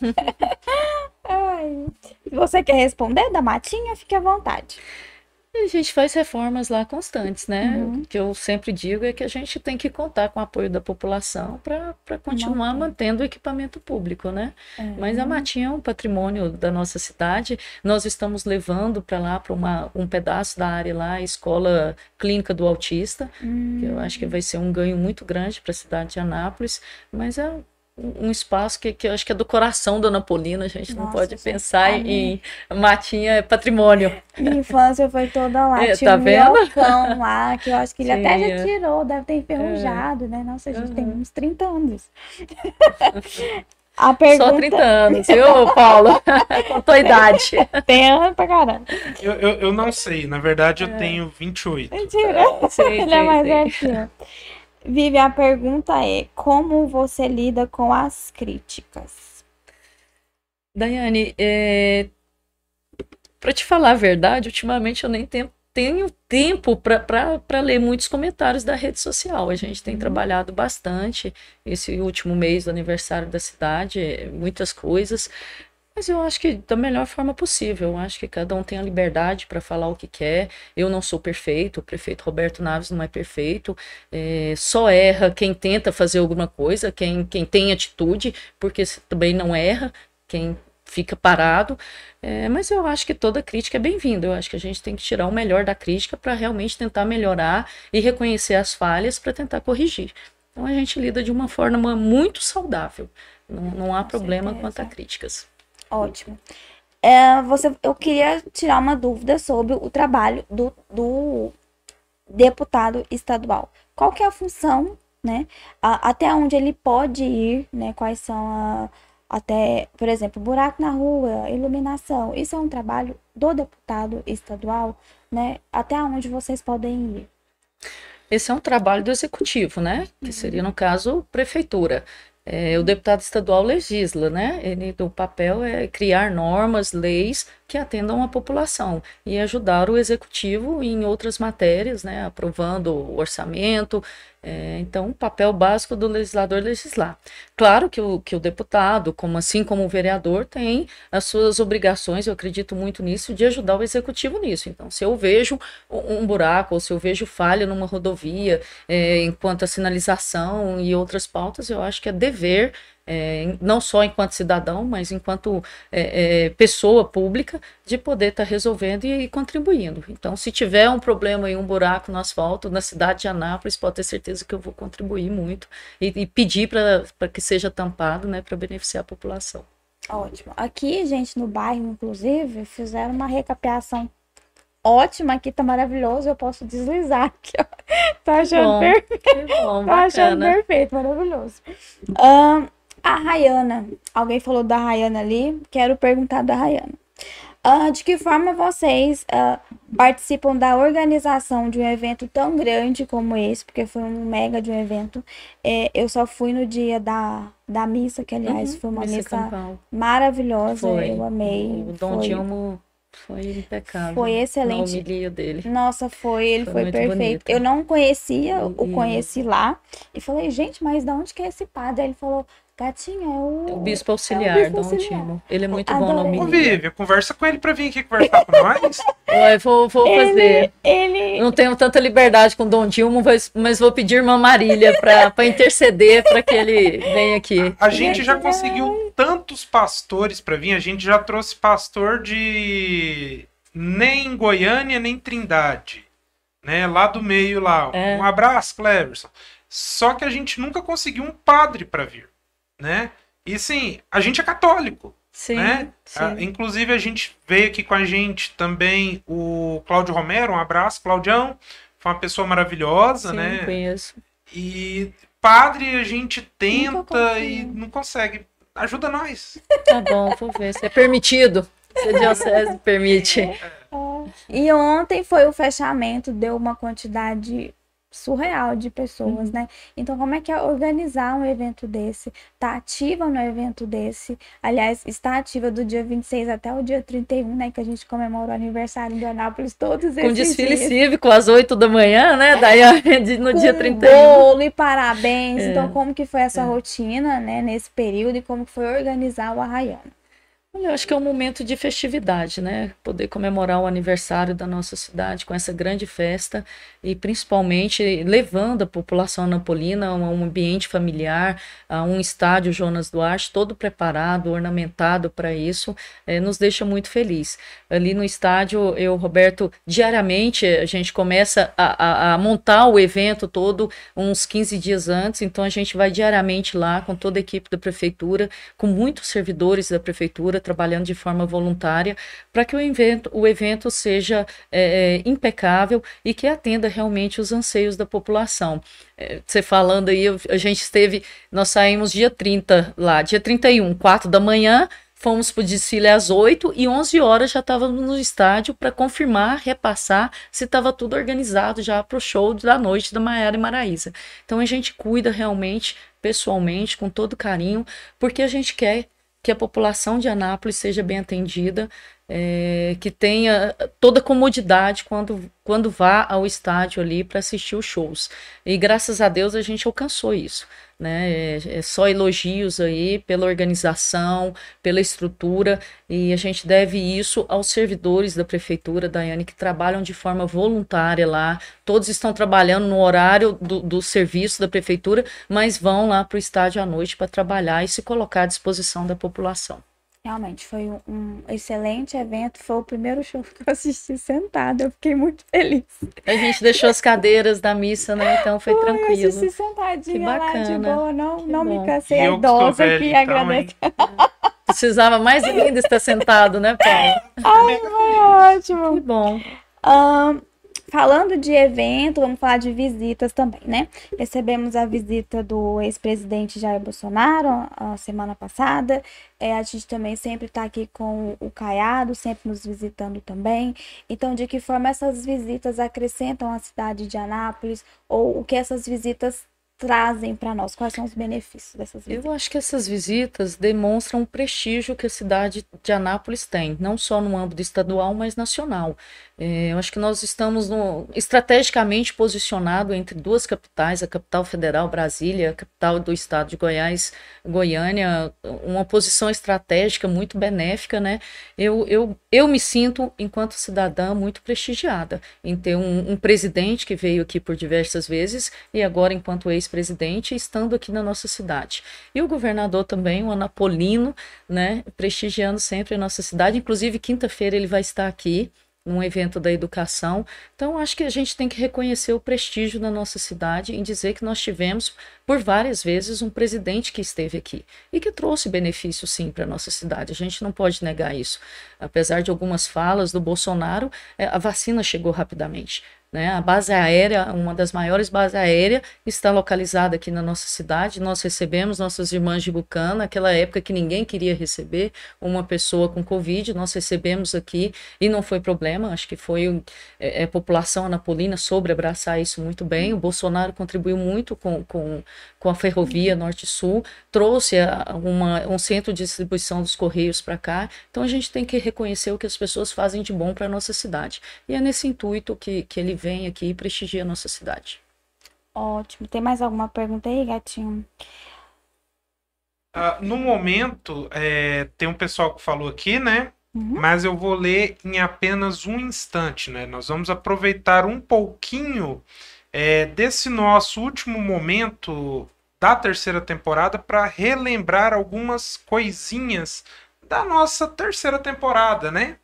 A: Ai. Você quer responder da matinha, fique à vontade.
C: E a gente faz reformas lá constantes, né?
A: Uhum.
C: O que eu sempre digo é que a gente tem que contar com o apoio da população para continuar mantendo o equipamento público, né?
A: É.
C: Mas a Matinha é um patrimônio da nossa cidade. Nós estamos levando para lá, para um pedaço da área lá, a escola clínica do autista, que eu acho que vai ser um ganho muito grande para a cidade de Anápolis. Mas é um espaço que, que eu acho que é do coração da Ana Paulina. A gente não
A: Nossa,
C: pode
A: gente,
C: pensar em Matinha é patrimônio.
A: Minha infância foi toda lá.
C: É,
A: Tinha
C: tá
A: um
C: vendo?
A: lá, que eu acho que ele até
C: Sim,
A: já
C: é.
A: tirou, deve ter enferrujado, né? Nossa, a gente tem
C: Uhum.
A: uns 30 anos. A pergunta
C: Só 30 anos, viu, Paulo? Com a tua idade.
A: tem ano pra caramba.
B: Eu, eu, eu não sei, na verdade eu tenho 28.
A: Mentira.
C: Sim,
A: Ele é
C: sim,
A: mais
C: sim.
A: velho Vivi, a pergunta é: como você lida com as críticas?
C: Daiane, é... para te falar a verdade, ultimamente eu nem tenho, tenho tempo para ler muitos comentários da rede social. A gente tem trabalhado bastante esse último mês do aniversário da cidade, muitas coisas. Mas eu acho que da melhor forma possível. Eu acho que cada um tem a liberdade para falar o que quer. Eu não sou perfeito, o prefeito Roberto Naves não é perfeito. É, só erra quem tenta fazer alguma coisa, quem, quem tem atitude, porque também não erra, quem fica parado. É, mas eu acho que toda crítica é bem-vinda. Eu acho que a gente tem que tirar o melhor da crítica para realmente tentar melhorar e reconhecer as falhas para tentar corrigir. Então a gente lida de uma forma muito saudável. Não, não há
A: Com
C: problema
A: certeza.
C: quanto a críticas.
A: Ótimo. É, você, eu queria tirar uma dúvida sobre o trabalho do, do deputado estadual. Qual que é a função, né? A- até onde ele pode ir, né? Quais são a, até, por exemplo, buraco na rua, iluminação. Isso é um trabalho do deputado estadual, né? Até onde vocês podem ir.
C: Esse é um trabalho do executivo, né? Que seria, no caso, prefeitura. É, o deputado estadual legisla, né? Ele, o papel é criar normas, leis que atendam a população e ajudar o executivo em outras matérias, né? Aprovando o orçamento. É, então, o papel básico do legislador legislar. Claro que o, que o deputado, como assim como o vereador, tem as suas obrigações, eu acredito muito nisso, de ajudar o executivo nisso. Então, se eu vejo um um buraco, ou se eu vejo falha numa rodovia, é, enquanto a sinalização e outras pautas, eu acho que é dever, é, não só enquanto cidadão, mas enquanto é, é, pessoa pública, de poder estar resolvendo e, e contribuindo. Então, se tiver um problema e um buraco no asfalto na cidade de Anápolis, pode ter certeza que eu vou contribuir muito e, e pedir para que seja tampado, né, para beneficiar a população.
A: Ótimo. Aqui, gente, no bairro, inclusive, fizeram uma recapeação ótima aqui, tá maravilhoso. Eu posso deslizar aqui, ó. Tá achando
C: bom.
A: perfeito.
C: Que bom,
A: Tô achando perfeito, maravilhoso. Ahn, a Rayana. Alguém falou da Rayana ali. Quero perguntar da Rayana. Ah, de que forma vocês ah, participam da organização de um evento tão grande como esse? Porque foi um mega de um evento. É, eu só fui no dia da, da missa, que aliás foi uma
C: Missa
A: maravilhosa.
C: Foi.
A: Eu amei.
C: O Dom
A: foi,
C: Dilmo foi impecável.
A: foi excelente.
C: Na homilia dele.
A: Nossa, foi, ele
C: Foi
A: foi, perfeito.
C: bonito.
A: Eu não conhecia, o
C: E-
A: conheci lá. E falei, gente, mas de onde que é esse padre? Aí ele falou, gatinha, é o.
C: O bispo auxiliar,
A: bispo
C: Dom
A: auxiliar.
C: Timo. Ele é muito bom
A: Adorei.
B: Ô,
C: homilia.
B: Vivi, conversa com ele pra vir aqui conversar com nós.
C: Ué, vou, vou fazer.
A: Ele, ele,
C: Não tenho tanta liberdade com Dom Dilmo, mas, vou pedir irmã Marília para interceder para que ele venha aqui.
B: A gente já conseguiu tantos pastores pra vir, a gente já trouxe pastor de nem Goiânia, nem Trindade, né? Lá do meio lá.
C: É.
B: Um abraço, Cleverson. Só que a gente nunca conseguiu um padre pra vir, né? E sim, a gente é católico,
C: Sim,
B: né?
C: sim.
B: Ah, inclusive a gente veio aqui com a gente também o Cláudio Romero, um abraço, Claudião. Foi uma pessoa maravilhosa,
C: sim,
B: né?
C: conheço.
B: E padre a gente tenta e não consegue. Ajuda nós.
C: Tá bom, vou ver se é permitido. Se a diocese permite.
A: E ontem foi o fechamento, deu uma quantidade surreal de pessoas, uhum. né? Então, como é que é organizar um evento desse? Tá ativa no evento desse? Aliás, está ativa do dia 26 até o dia 31, né? Que a gente comemora o aniversário de Anápolis todos esses
C: Com desfile
A: dias.
C: cívico às 8 da manhã, né? Daí no
A: Com
C: dia 31.
A: bolo e parabéns.
C: É.
A: Então, como que foi essa
C: É.
A: rotina, né? Nesse período e como que foi organizar o Arraiano?
C: Eu acho que é um momento de festividade, né? Poder comemorar o aniversário da nossa cidade com essa grande festa e principalmente levando a população napolina a um ambiente familiar, a um estádio Jonas Duarte todo preparado, ornamentado para isso, eh, nos deixa muito feliz. Ali no estádio, eu, Roberto, diariamente a gente começa a, a- a montar o evento todo uns 15 dias antes, então a gente vai diariamente lá com toda a equipe da prefeitura, com muitos servidores da prefeitura trabalhando de forma voluntária para que o evento, o evento seja é, é, impecável e que atenda realmente os anseios da população. É, você falando aí, a gente esteve, nós saímos dia 30 lá, dia 31, 4 da manhã, fomos para o desfile às 8 e 11 horas já estávamos no estádio para confirmar, repassar se estava tudo organizado já para o show da noite da Maiara e Maraísa. Então a gente cuida realmente, pessoalmente, com todo carinho, porque a gente quer que a população de Anápolis seja bem atendida, é, que tenha toda comodidade quando, quando vá ao estádio ali para assistir os shows. E graças a Deus a gente alcançou isso. Né? É, é só elogios aí pela organização, pela estrutura, e a gente deve isso aos servidores da prefeitura, Daiane, que trabalham de forma voluntária lá. Todos estão trabalhando no horário do, do serviço da prefeitura, mas vão lá para o estádio à noite para trabalhar e se colocar à disposição da população.
A: Realmente foi um, um excelente evento. Foi o primeiro show que eu assisti sentada. Eu fiquei muito feliz.
C: A gente deixou as cadeiras da missa, né? Então foi
A: Eu
C: tranquilo.
A: assisti sentadinha
C: Que
A: lá de
C: bacana.
A: boa. Não,
C: Que
A: não me cansei.
B: E
A: A
B: eu que sou
A: idosa aqui
B: então,
A: agradece.
C: Precisava mais ainda estar sentado, né, Paulo?
A: Ai, foi ótimo.
C: Que bom.
A: Ahn, falando de evento, vamos falar de visitas também, né? Recebemos a visita do ex-presidente Jair Bolsonaro a semana passada. É, a gente também sempre está aqui com o Caiado, sempre nos visitando também. Então, de que forma essas visitas acrescentam a cidade de Anápolis ou o que essas visitas trazem para nós? Quais são os benefícios dessas visitas?
C: Eu acho que essas visitas demonstram o prestígio que a cidade de Anápolis tem, não só no âmbito estadual, mas nacional. É, eu acho que nós estamos no, estrategicamente posicionado entre duas capitais, a capital federal Brasília, a capital do estado de Goiás, Goiânia, uma posição estratégica muito benéfica, né? Eu, eu, eu me sinto, enquanto cidadã, muito prestigiada em ter um, um presidente que veio aqui por diversas vezes e agora, enquanto ex-presidente, estando aqui na nossa cidade. E o governador também, o Anapolino, né? Prestigiando sempre a nossa cidade. Inclusive, quinta-feira ele vai estar aqui num evento da educação. Então, acho que a gente tem que reconhecer o prestígio da nossa cidade em dizer que nós tivemos, por várias vezes, um presidente que esteve aqui e que trouxe benefício, sim, para a nossa cidade. A gente não pode negar isso. Apesar de algumas falas do Bolsonaro, eh, a vacina chegou rapidamente. Né? A base aérea, uma das maiores bases aéreas, está localizada aqui na nossa cidade. Nós recebemos nossas irmãs de Bucana, naquela época que ninguém queria receber uma pessoa com Covid, nós recebemos aqui e não foi problema. Acho que foi é, a população anapolina sobre abraçar isso muito bem. O Bolsonaro contribuiu muito com, com, com a ferrovia Norte-Sul, trouxe a, uma, um centro de distribuição dos Correios para cá. Então a gente tem que reconhecer o que as pessoas fazem de bom para a nossa cidade. E é nesse intuito que, que ele vem aqui e prestigia a nossa cidade.
A: Ótimo. Tem mais alguma pergunta aí, gatinho?
B: Ah, no momento, é, tem um pessoal que falou aqui, né?
A: Uhum.
B: Mas eu vou ler em apenas um instante, né? Nós vamos aproveitar um pouquinho é, desse nosso último momento da terceira temporada para relembrar algumas coisinhas da nossa terceira temporada, né?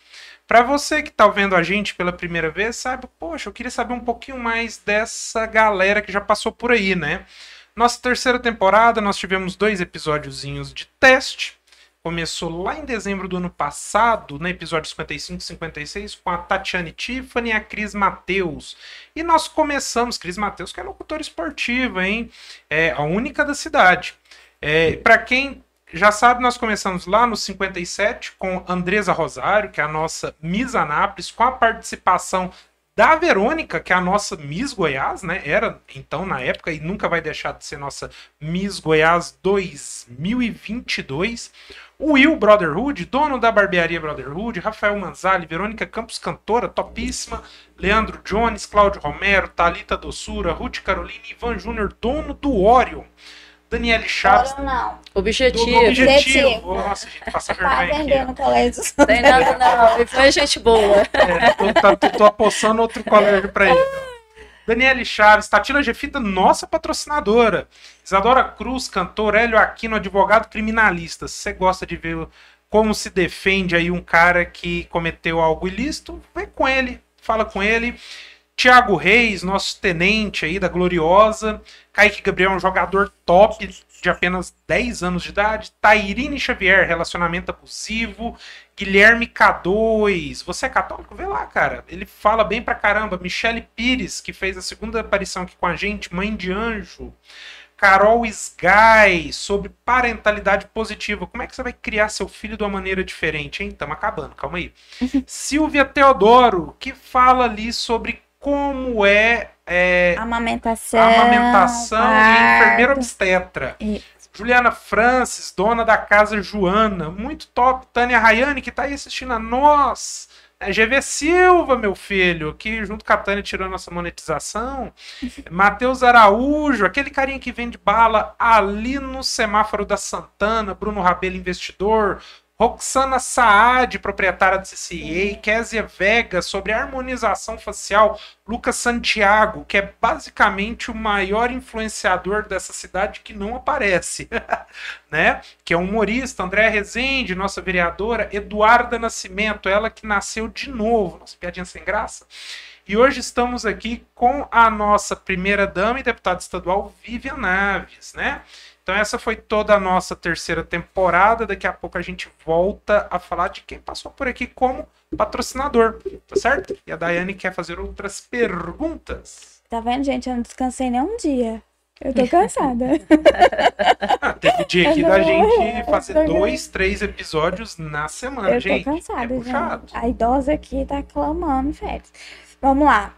B: Para você que tá vendo a gente pela primeira vez, saiba, poxa, eu queria saber um pouquinho mais dessa galera que já passou por aí, né? Nossa terceira temporada, nós tivemos dois episódiozinhos de teste. Começou lá em dezembro do ano passado, no episódio 55 e 56, com a Tatiane Tiffany e a Cris Mateus. E nós começamos, Cris Mateus, que é locutora esportiva, hein? É a única da cidade. É, Para quem já sabe, nós começamos lá no 57 com Andresa Rosário, que é a nossa Miss Anápolis, com a participação da Verônica, que é a nossa Miss Goiás, né? Era então na época e nunca vai deixar de ser nossa Miss Goiás 2022. O Will Brotherhood, dono da barbearia Brotherhood, Rafael Manzali, Verônica Campos, cantora, topíssima, Leandro Jones, Cláudio Romero, Talita Doçura, Ruth Carolina, Ivan Júnior, dono do Orion. Daniele Chaves.
A: Agora não.
C: Objetivo.
B: Do, do objetivo.
A: Objetivo.
B: Nossa, gente, passa
A: Tá
B: vergonha aqui.
A: vendendo colégio.
C: Tem nada, não. Ele foi gente boa.
B: É, tô, tá- tô, tô apossando outro colégio pra ele. Daniele Chaves, Tatila Jefita, nossa patrocinadora. Isadora Cruz, cantor, Hélio Aquino, advogado criminalista. Se você gosta de ver como se defende aí um cara que cometeu algo ilícito, vai com ele, fala com ele. Tiago Reis, nosso tenente aí da Gloriosa. Kaique Gabriel, um jogador top de apenas 10 anos de idade. Tairine Xavier, relacionamento abusivo. Guilherme K2. Você é católico? Vê lá, cara. Ele fala bem pra caramba. Michele Pires, que fez a segunda aparição aqui com a gente. Mãe de anjo. Carol Sky, sobre parentalidade positiva. Como é que você vai criar seu filho de uma maneira diferente, hein? Estamos acabando, calma aí. Silvia Teodoro, que fala ali sobre como é, é
A: Amamentação.
B: a amamentação e enfermeira obstetra.
A: Isso.
B: Juliana Francis, dona da casa Joana, muito top. Tânia Rayane, que tá aí assistindo a nós. É, GV Silva, meu filho, que junto com a Tânia tirou nossa monetização. Matheus Araújo, aquele carinha que vende bala ali no semáforo da Santana. Bruno Rabelo, investidor. Roxana Saad, proprietária do CCA, Késia Vega, sobre harmonização facial, Lucas Santiago, que é basicamente o maior influenciador dessa cidade que não aparece, né? Que é um humorista, André Rezende, nossa vereadora, Eduarda Nascimento, ela que nasceu de novo, nossa piadinha sem graça. E hoje estamos aqui com a nossa primeira dama e deputada estadual, Vivian Naves, né? Então essa foi toda a nossa terceira temporada. Daqui a pouco a gente volta a falar de quem passou por aqui como patrocinador, tá certo? E a Daiane quer fazer outras perguntas.
A: Tá vendo, gente? Eu não descansei nem um dia. Eu tô cansada.
B: Ah, teve dia aqui
A: Eu
B: da
A: tô
B: gente fazer
A: eu tô
B: dois, três episódios na semana,
A: Eu tô
B: gente.
A: cansada,
B: é puxado.
A: gente. A idosa aqui tá clamando férias. Vamos lá.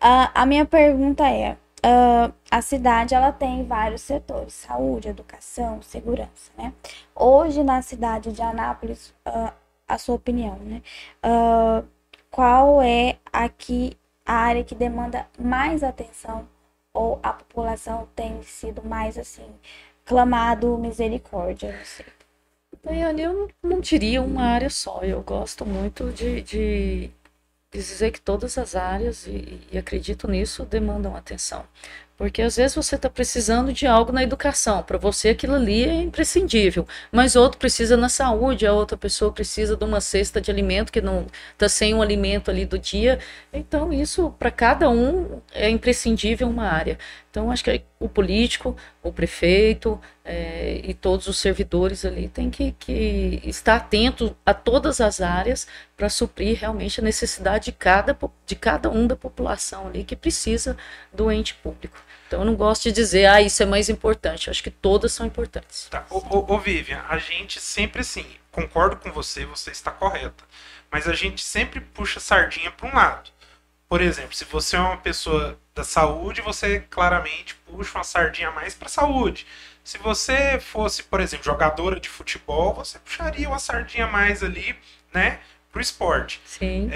A: Ah, a minha pergunta é: ah, a cidade ela tem vários setores: saúde, educação, segurança, né? Hoje na cidade de Anápolis, ah, a sua opinião, né? Ah, qual é aqui a área que demanda mais atenção ou a população tem sido mais assim clamado misericórdia? Não sei.
C: Eu não, não diria uma área só. Eu gosto muito de, de dizer que todas as áreas, e, e acredito nisso, demandam atenção. Porque às vezes você está precisando de algo na educação, para você aquilo ali é imprescindível, mas outro precisa na saúde, a outra pessoa precisa de uma cesta de alimento que não está sem um alimento ali do dia. Então, isso para cada um é imprescindível uma área. Então, acho que o político, o prefeito eh, e todos os servidores ali têm que, que estar atento a todas as áreas para suprir realmente a necessidade de cada, de cada um da população ali que precisa do ente público. Então, eu não gosto de dizer, ah, isso é mais importante. Eu acho que todas são importantes.
B: Tá. Ô, ô, ô, Vivian, a gente sempre assim, concordo com você, você está correta. Mas a gente sempre puxa sardinha para um lado. Por exemplo, se você é uma pessoa da saúde, você claramente puxa uma sardinha a mais para saúde. Se você fosse, por exemplo, jogadora de futebol, você puxaria uma sardinha a mais ali, né, pro esporte.
C: Sim.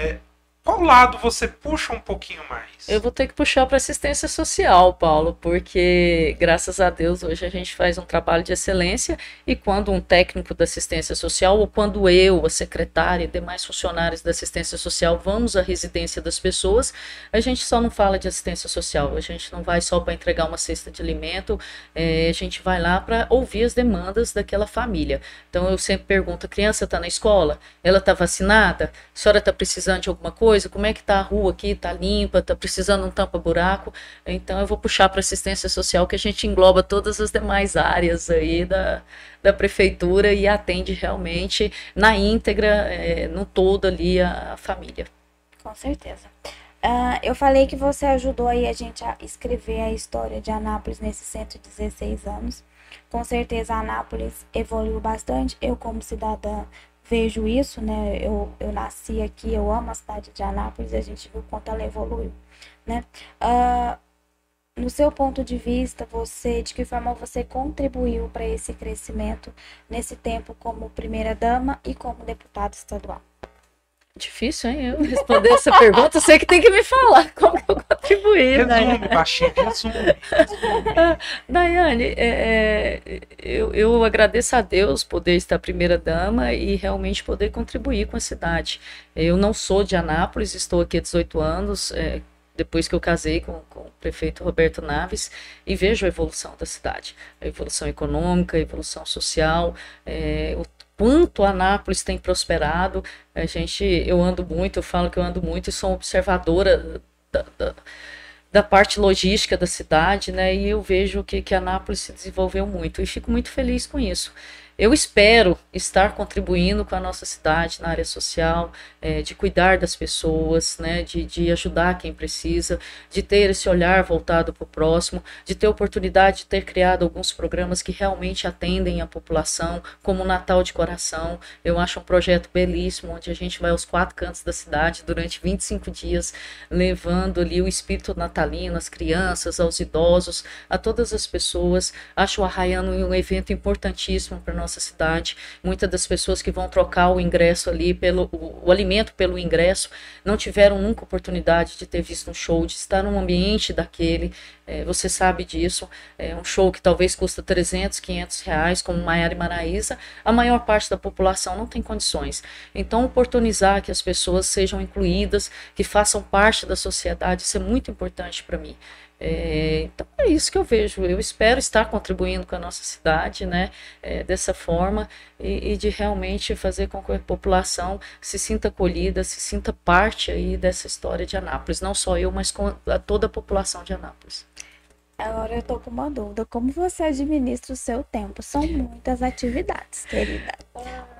B: Qual lado você puxa um pouquinho mais?
C: Eu vou ter que puxar para assistência social, Paulo, porque graças a Deus hoje a gente faz um trabalho de excelência e quando um técnico da assistência social ou quando eu, a secretária e demais funcionários da assistência social vamos à residência das pessoas, a gente só não fala de assistência social, a gente não vai só para entregar uma cesta de alimento, eh, a gente vai lá para ouvir as demandas daquela família. Então eu sempre pergunto: a criança está na escola? Ela está vacinada? A senhora está precisando de alguma coisa? Como é que está a rua aqui? Está limpa? Está precisando um tampa-buraco? Então eu vou puxar para assistência social, que a gente engloba todas as demais áreas aí da, da prefeitura e atende realmente na íntegra, eh, no todo ali a, a família.
A: Com certeza. Ah, eu falei que você ajudou aí a gente a escrever a história de Anápolis nesses 116 anos. Com certeza a Anápolis evoluiu bastante. Eu, como cidadã, vejo isso, né? Eu, eu nasci aqui, eu amo a cidade de Anápolis, a gente viu quanto ela evoluiu, né? Uh, no seu ponto de vista, você, de que forma você contribuiu para esse crescimento nesse tempo como primeira dama e como deputada estadual?
C: Difícil, hein? Eu responder essa pergunta, você que tem que me falar como que eu contribuí.
B: Resume, baixinho, resume.
C: Daiane, é, é, eu, eu agradeço a Deus poder estar primeira-dama e realmente poder contribuir com a cidade. Eu não sou de Anápolis, estou aqui há 18 anos, é, depois que eu casei com, com, o prefeito Roberto Naves e vejo a evolução da cidade, a evolução econômica, a evolução social, é, o quanto Anápolis tem prosperado. A gente, eu ando muito, eu falo que eu ando muito e sou observadora da, da, da parte logística da cidade, né? E eu vejo que, que Anápolis se desenvolveu muito e fico muito feliz com isso. Eu espero estar contribuindo com a nossa cidade na área social, é, de cuidar das pessoas, né, de, de ajudar quem precisa, de ter esse olhar voltado para o próximo, de ter oportunidade de ter criado alguns programas que realmente atendem a população, como o Natal de Coração. Eu acho um projeto belíssimo, onde a gente vai aos quatro cantos da cidade durante 25 dias, levando ali o espírito natalino às crianças, aos idosos, a todas as pessoas. Acho o Arraiano um evento importantíssimo para nós nossa cidade. Muitas das pessoas que vão trocar o ingresso ali pelo o, o alimento pelo ingresso não tiveram nunca oportunidade de ter visto um show, de estar num ambiente daquele. É, você sabe disso. É um show que talvez custa 300, 500 reais, como Maiara e Maraísa. A maior parte da população não tem condições. Então, oportunizar que as pessoas sejam incluídas, que façam parte da sociedade, isso é muito importante para mim. É, então é isso que eu vejo. Eu espero estar contribuindo com a nossa cidade, né, é, dessa forma e, e, de realmente fazer com que a população se sinta acolhida, se sinta parte aí dessa história de Anápolis. Não só eu, mas com a, toda a população de Anápolis.
A: Agora eu tô com uma dúvida. Como você administra o seu tempo? São muitas atividades, querida.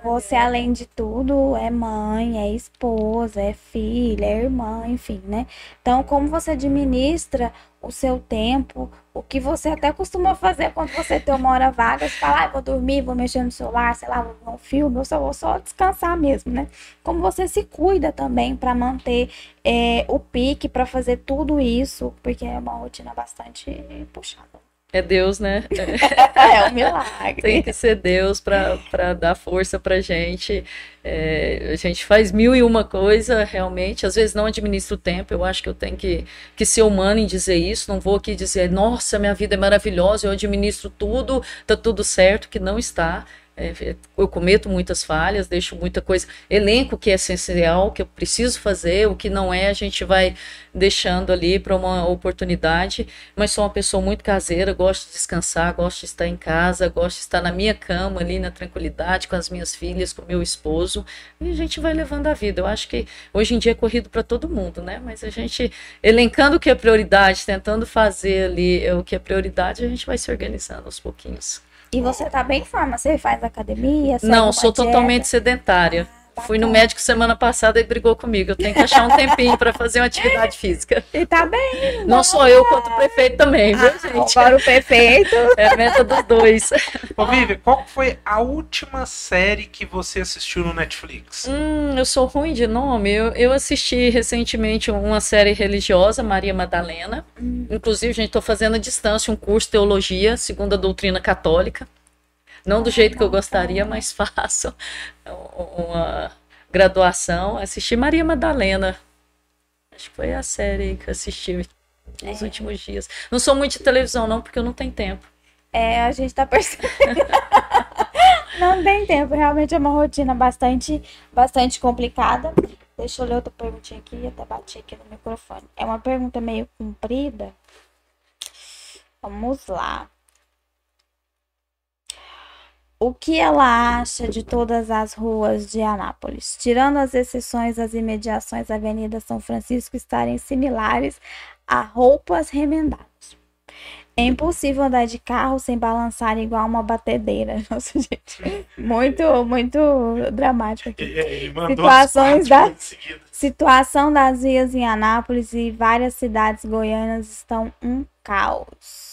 A: Você, além de tudo, é mãe, é esposa, é filha, é irmã, enfim, né? Então, como você administra o seu tempo, o que você até costuma fazer quando você tem uma hora vaga, você fala, ah, vou dormir, vou mexer no celular, sei lá, vou ver um filme, ou só vou só descansar mesmo, né? Como você se cuida também para manter é, o pique, para fazer tudo isso, porque é uma rotina bastante puxada.
C: É Deus, né?
A: é um milagre.
C: Tem que ser Deus para dar força para gente. É, a gente faz mil e uma coisa, realmente. Às vezes não administro o tempo. Eu acho que eu tenho que, que ser humano em dizer isso. Não vou aqui dizer, nossa, minha vida é maravilhosa, eu administro tudo, tá tudo certo, que não está. É, eu cometo muitas falhas, deixo muita coisa, elenco que é essencial, que eu preciso fazer, o que não é, a gente vai deixando ali para uma oportunidade. Mas sou uma pessoa muito caseira, gosto de descansar, gosto de estar em casa, gosto de estar na minha cama ali na tranquilidade com as minhas filhas, com meu esposo, e a gente vai levando a vida. Eu acho que hoje em dia é corrido para todo mundo, né? Mas a gente elencando o que é prioridade, tentando fazer ali o que é prioridade, a gente vai se organizando aos pouquinhos.
A: E você tá bem em forma? Você faz academia?
C: Não, sou dieta? totalmente sedentária. Fui no médico semana passada e brigou comigo. Eu tenho que achar um tempinho para fazer uma atividade física.
A: E tá bem.
C: Não, sou eu quanto o prefeito também, viu, ah, gente?
A: Agora o prefeito.
C: É a meta dos dois.
B: Ô, Vivi, qual foi a última série que você assistiu no Netflix?
C: Hum, eu sou ruim de nome. Eu, eu assisti recentemente uma série religiosa, Maria Madalena. Hum. Inclusive, gente, estou fazendo à distância um curso de teologia, segundo a doutrina católica. Não do jeito que eu gostaria, mas faço uma graduação. Assisti Maria Madalena. Acho que foi a série que eu assisti nos é. últimos dias. Não sou muito de televisão, não, porque eu não tenho tempo.
A: É, a gente tá percebendo. não tem tempo, realmente é uma rotina bastante, bastante complicada. Deixa eu ler outra perguntinha aqui, até bati aqui no microfone. É uma pergunta meio comprida. Vamos lá o que ela acha de todas as ruas de Anápolis, tirando as exceções as imediações da Avenida São Francisco estarem similares a roupas remendadas. É impossível andar de carro sem balançar igual uma batedeira. Nossa, gente, muito, muito dramático aqui. Situações da situação das vias em Anápolis e várias cidades goianas estão um caos.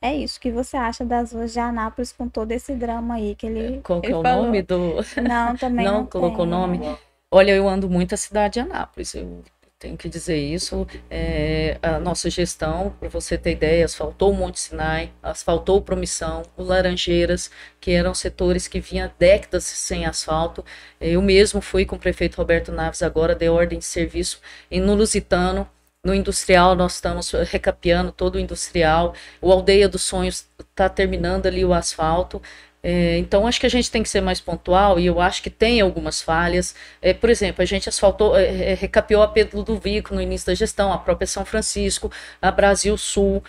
A: É isso. O que você acha das ruas de Anápolis com todo esse drama aí que ele.
C: Qual que é o
A: falou?
C: nome do.
A: Não, também não.
C: Não colocou
A: tem.
C: nome? Olha, eu ando muito a cidade de Anápolis. Eu tenho que dizer isso. É, a nossa gestão, para você ter ideia, asfaltou o Monte Sinai, asfaltou o Promissão, o Laranjeiras, que eram setores que vinham décadas sem asfalto. Eu mesmo fui com o prefeito Roberto Naves agora, dei ordem de serviço e no Lusitano. No industrial, nós estamos recapeando todo o industrial. O Aldeia dos Sonhos está terminando ali o asfalto. É, então, acho que a gente tem que ser mais pontual e eu acho que tem algumas falhas. É, por exemplo, a gente asfaltou, é, é, recapeou a Pedro Ludovico no início da gestão, a própria São Francisco, a Brasil Sul.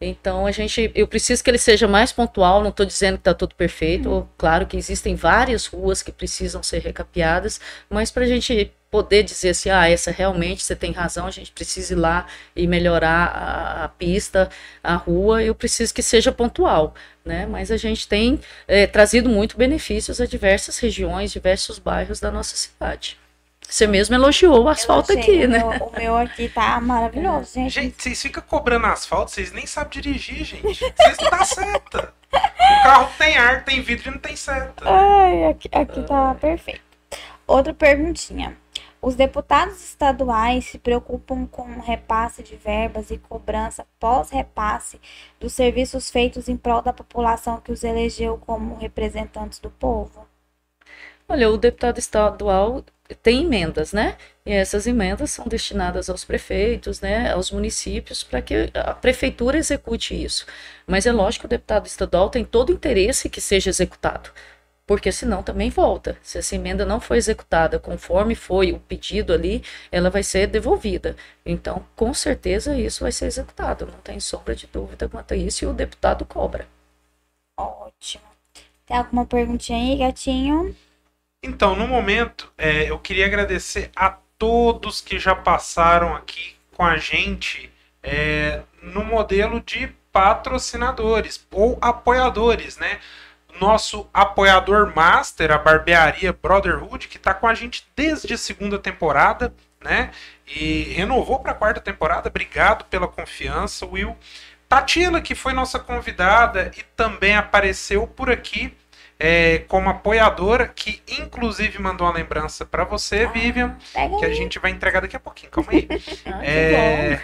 C: Então, a gente, eu preciso que ele seja mais pontual, não estou dizendo que está tudo perfeito. Claro que existem várias ruas que precisam ser recapeadas, mas para a gente poder dizer assim, ah, essa realmente você tem razão, a gente precisa ir lá e melhorar a, a pista, a rua, eu preciso que seja pontual, né? Mas a gente tem é, trazido muito benefícios a diversas regiões, diversos bairros da nossa cidade. Você mesmo elogiou o asfalto aqui,
A: o
C: né?
A: meu- o meu aqui tá maravilhoso, gente.
B: Gente, vocês ficam cobrando asfalto, vocês nem sabem dirigir, gente. Vocês não dão seta. O carro tem ar, tem vidro e não tem seta.
A: Ai, aqui, aqui tá perfeito. Outra perguntinha. Os deputados estaduais se preocupam com o repasse de verbas e cobrança pós-repasse dos serviços feitos em prol da população que os elegeu como representantes do povo?
C: Olha, o deputado estadual tem emendas, né? E essas emendas são destinadas aos prefeitos, né, aos municípios, para que a prefeitura execute isso. Mas é lógico que o deputado estadual tem todo o interesse que seja executado, porque senão também volta. Se essa emenda não for executada conforme foi o pedido ali, ela vai ser devolvida. Então, com certeza, isso vai ser executado, não tem sombra de dúvida quanto a isso, e o deputado cobra.
A: Ótimo. Tem alguma perguntinha aí, gatinho?
B: Então, no momento, é, eu queria agradecer a todos que já passaram aqui com a gente é, no modelo de patrocinadores ou apoiadores, né? Nosso apoiador master, a barbearia Brotherhood, que está com a gente desde a segunda temporada, né? E renovou para a quarta temporada. Obrigado pela confiança, Will. Tatila, que foi nossa convidada e também apareceu por aqui é, como apoiadora, que inclusive mandou uma lembrança para você, Vivian,
A: Pega
B: que a gente vai entregar daqui a pouquinho. Calma aí.
C: Ah,
B: É.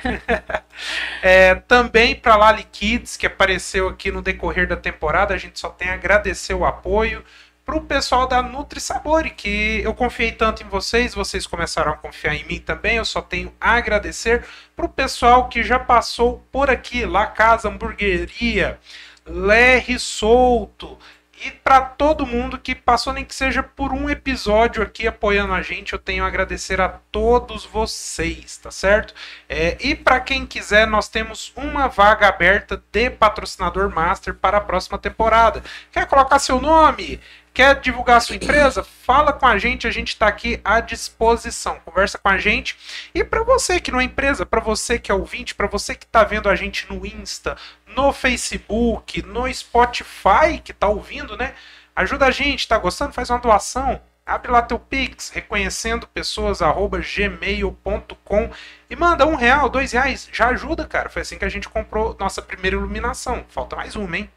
B: é, também para Lali Kids, que apareceu aqui no decorrer da temporada, a gente só tem a agradecer o apoio. Para o pessoal da Nutri Sabore, que eu confiei tanto em vocês, vocês começaram a confiar em mim também, eu só tenho a agradecer. Para o pessoal que já passou por aqui, La Casa Hamburgueria, Lerre Solto, e para todo mundo que passou, nem que seja por um episódio aqui apoiando a gente, eu tenho a agradecer a todos vocês, tá certo? É, e para quem quiser, nós temos uma vaga aberta de patrocinador master para a próxima temporada. Quer colocar seu nome? Quer divulgar a sua empresa? Fala com a gente, a gente está aqui à disposição. Conversa com a gente. E para você que não é empresa, para você que é ouvinte, para você que está vendo a gente no Insta, no Facebook, no Spotify, que está ouvindo, né? Ajuda a gente, tá gostando? Faz uma doação. Abre lá teu Pix, reconhecendo pessoas, arroba gmail.com e manda um real, dois reais. Já ajuda, cara. Foi assim que a gente comprou nossa primeira iluminação. Falta mais uma, hein?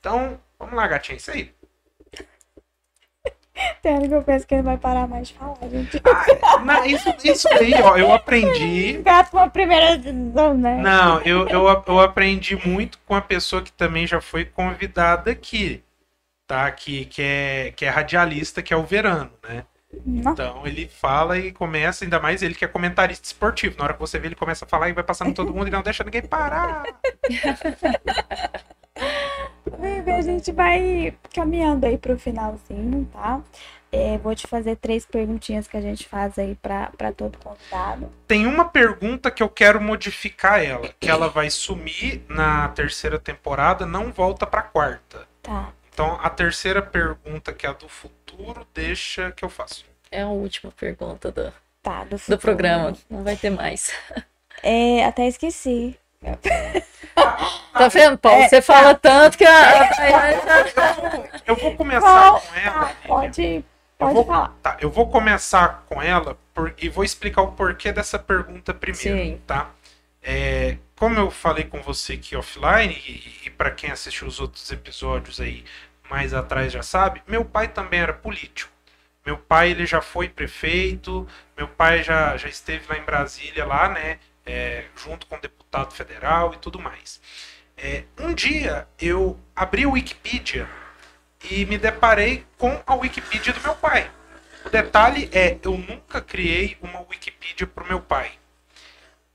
B: Então, vamos lá, gatinha, é isso aí.
A: Tem hora que eu penso que ele vai parar mais de falar, gente.
B: Ah, na- isso, isso aí, ó, eu aprendi.
A: Gato uma primeira decisão, né?
B: Não, eu, eu, eu aprendi muito com a pessoa que também já foi convidada aqui, tá? Que, que, é, que é radialista, que é o Verano, né?
A: Não.
B: Então ele fala e começa, ainda mais ele que é comentarista esportivo. Na hora que você vê, ele começa a falar e vai passando todo mundo e não deixa ninguém parar.
A: A gente vai caminhando aí pro finalzinho, tá? É, vou te fazer três perguntinhas que a gente faz aí pra, pra todo convidado.
B: Tem uma pergunta que eu quero modificar ela, que ela vai sumir na terceira temporada, não volta pra quarta.
A: Tá.
B: Então a terceira pergunta, que é a do futuro, deixa que eu faço.
C: É a última pergunta do,
A: Tá, do,
C: do programa. Não vai ter mais.
A: É, até esqueci.
C: Tá vendo, Paulo?
A: É,
C: Você fala tanto que a. a-
B: Eu vou começar
A: Qual?
B: com ela.
A: Tá, pode,
B: Eu
A: pode
B: vou,
A: falar.
B: tá, eu vou começar com ela por- e vou explicar o porquê dessa pergunta primeiro,
C: Sim.
B: tá? É, como eu falei com você aqui offline, e, e para quem assistiu os outros episódios aí mais atrás já sabe, meu pai também era político. Meu pai ele já foi prefeito, meu pai já, já esteve lá em Brasília, lá, né, é, junto com o deputado federal e tudo mais. É, um dia eu abri o Wikipedia e me deparei com a Wikipedia do meu pai. O detalhe é, eu nunca criei uma Wikipedia para o meu pai.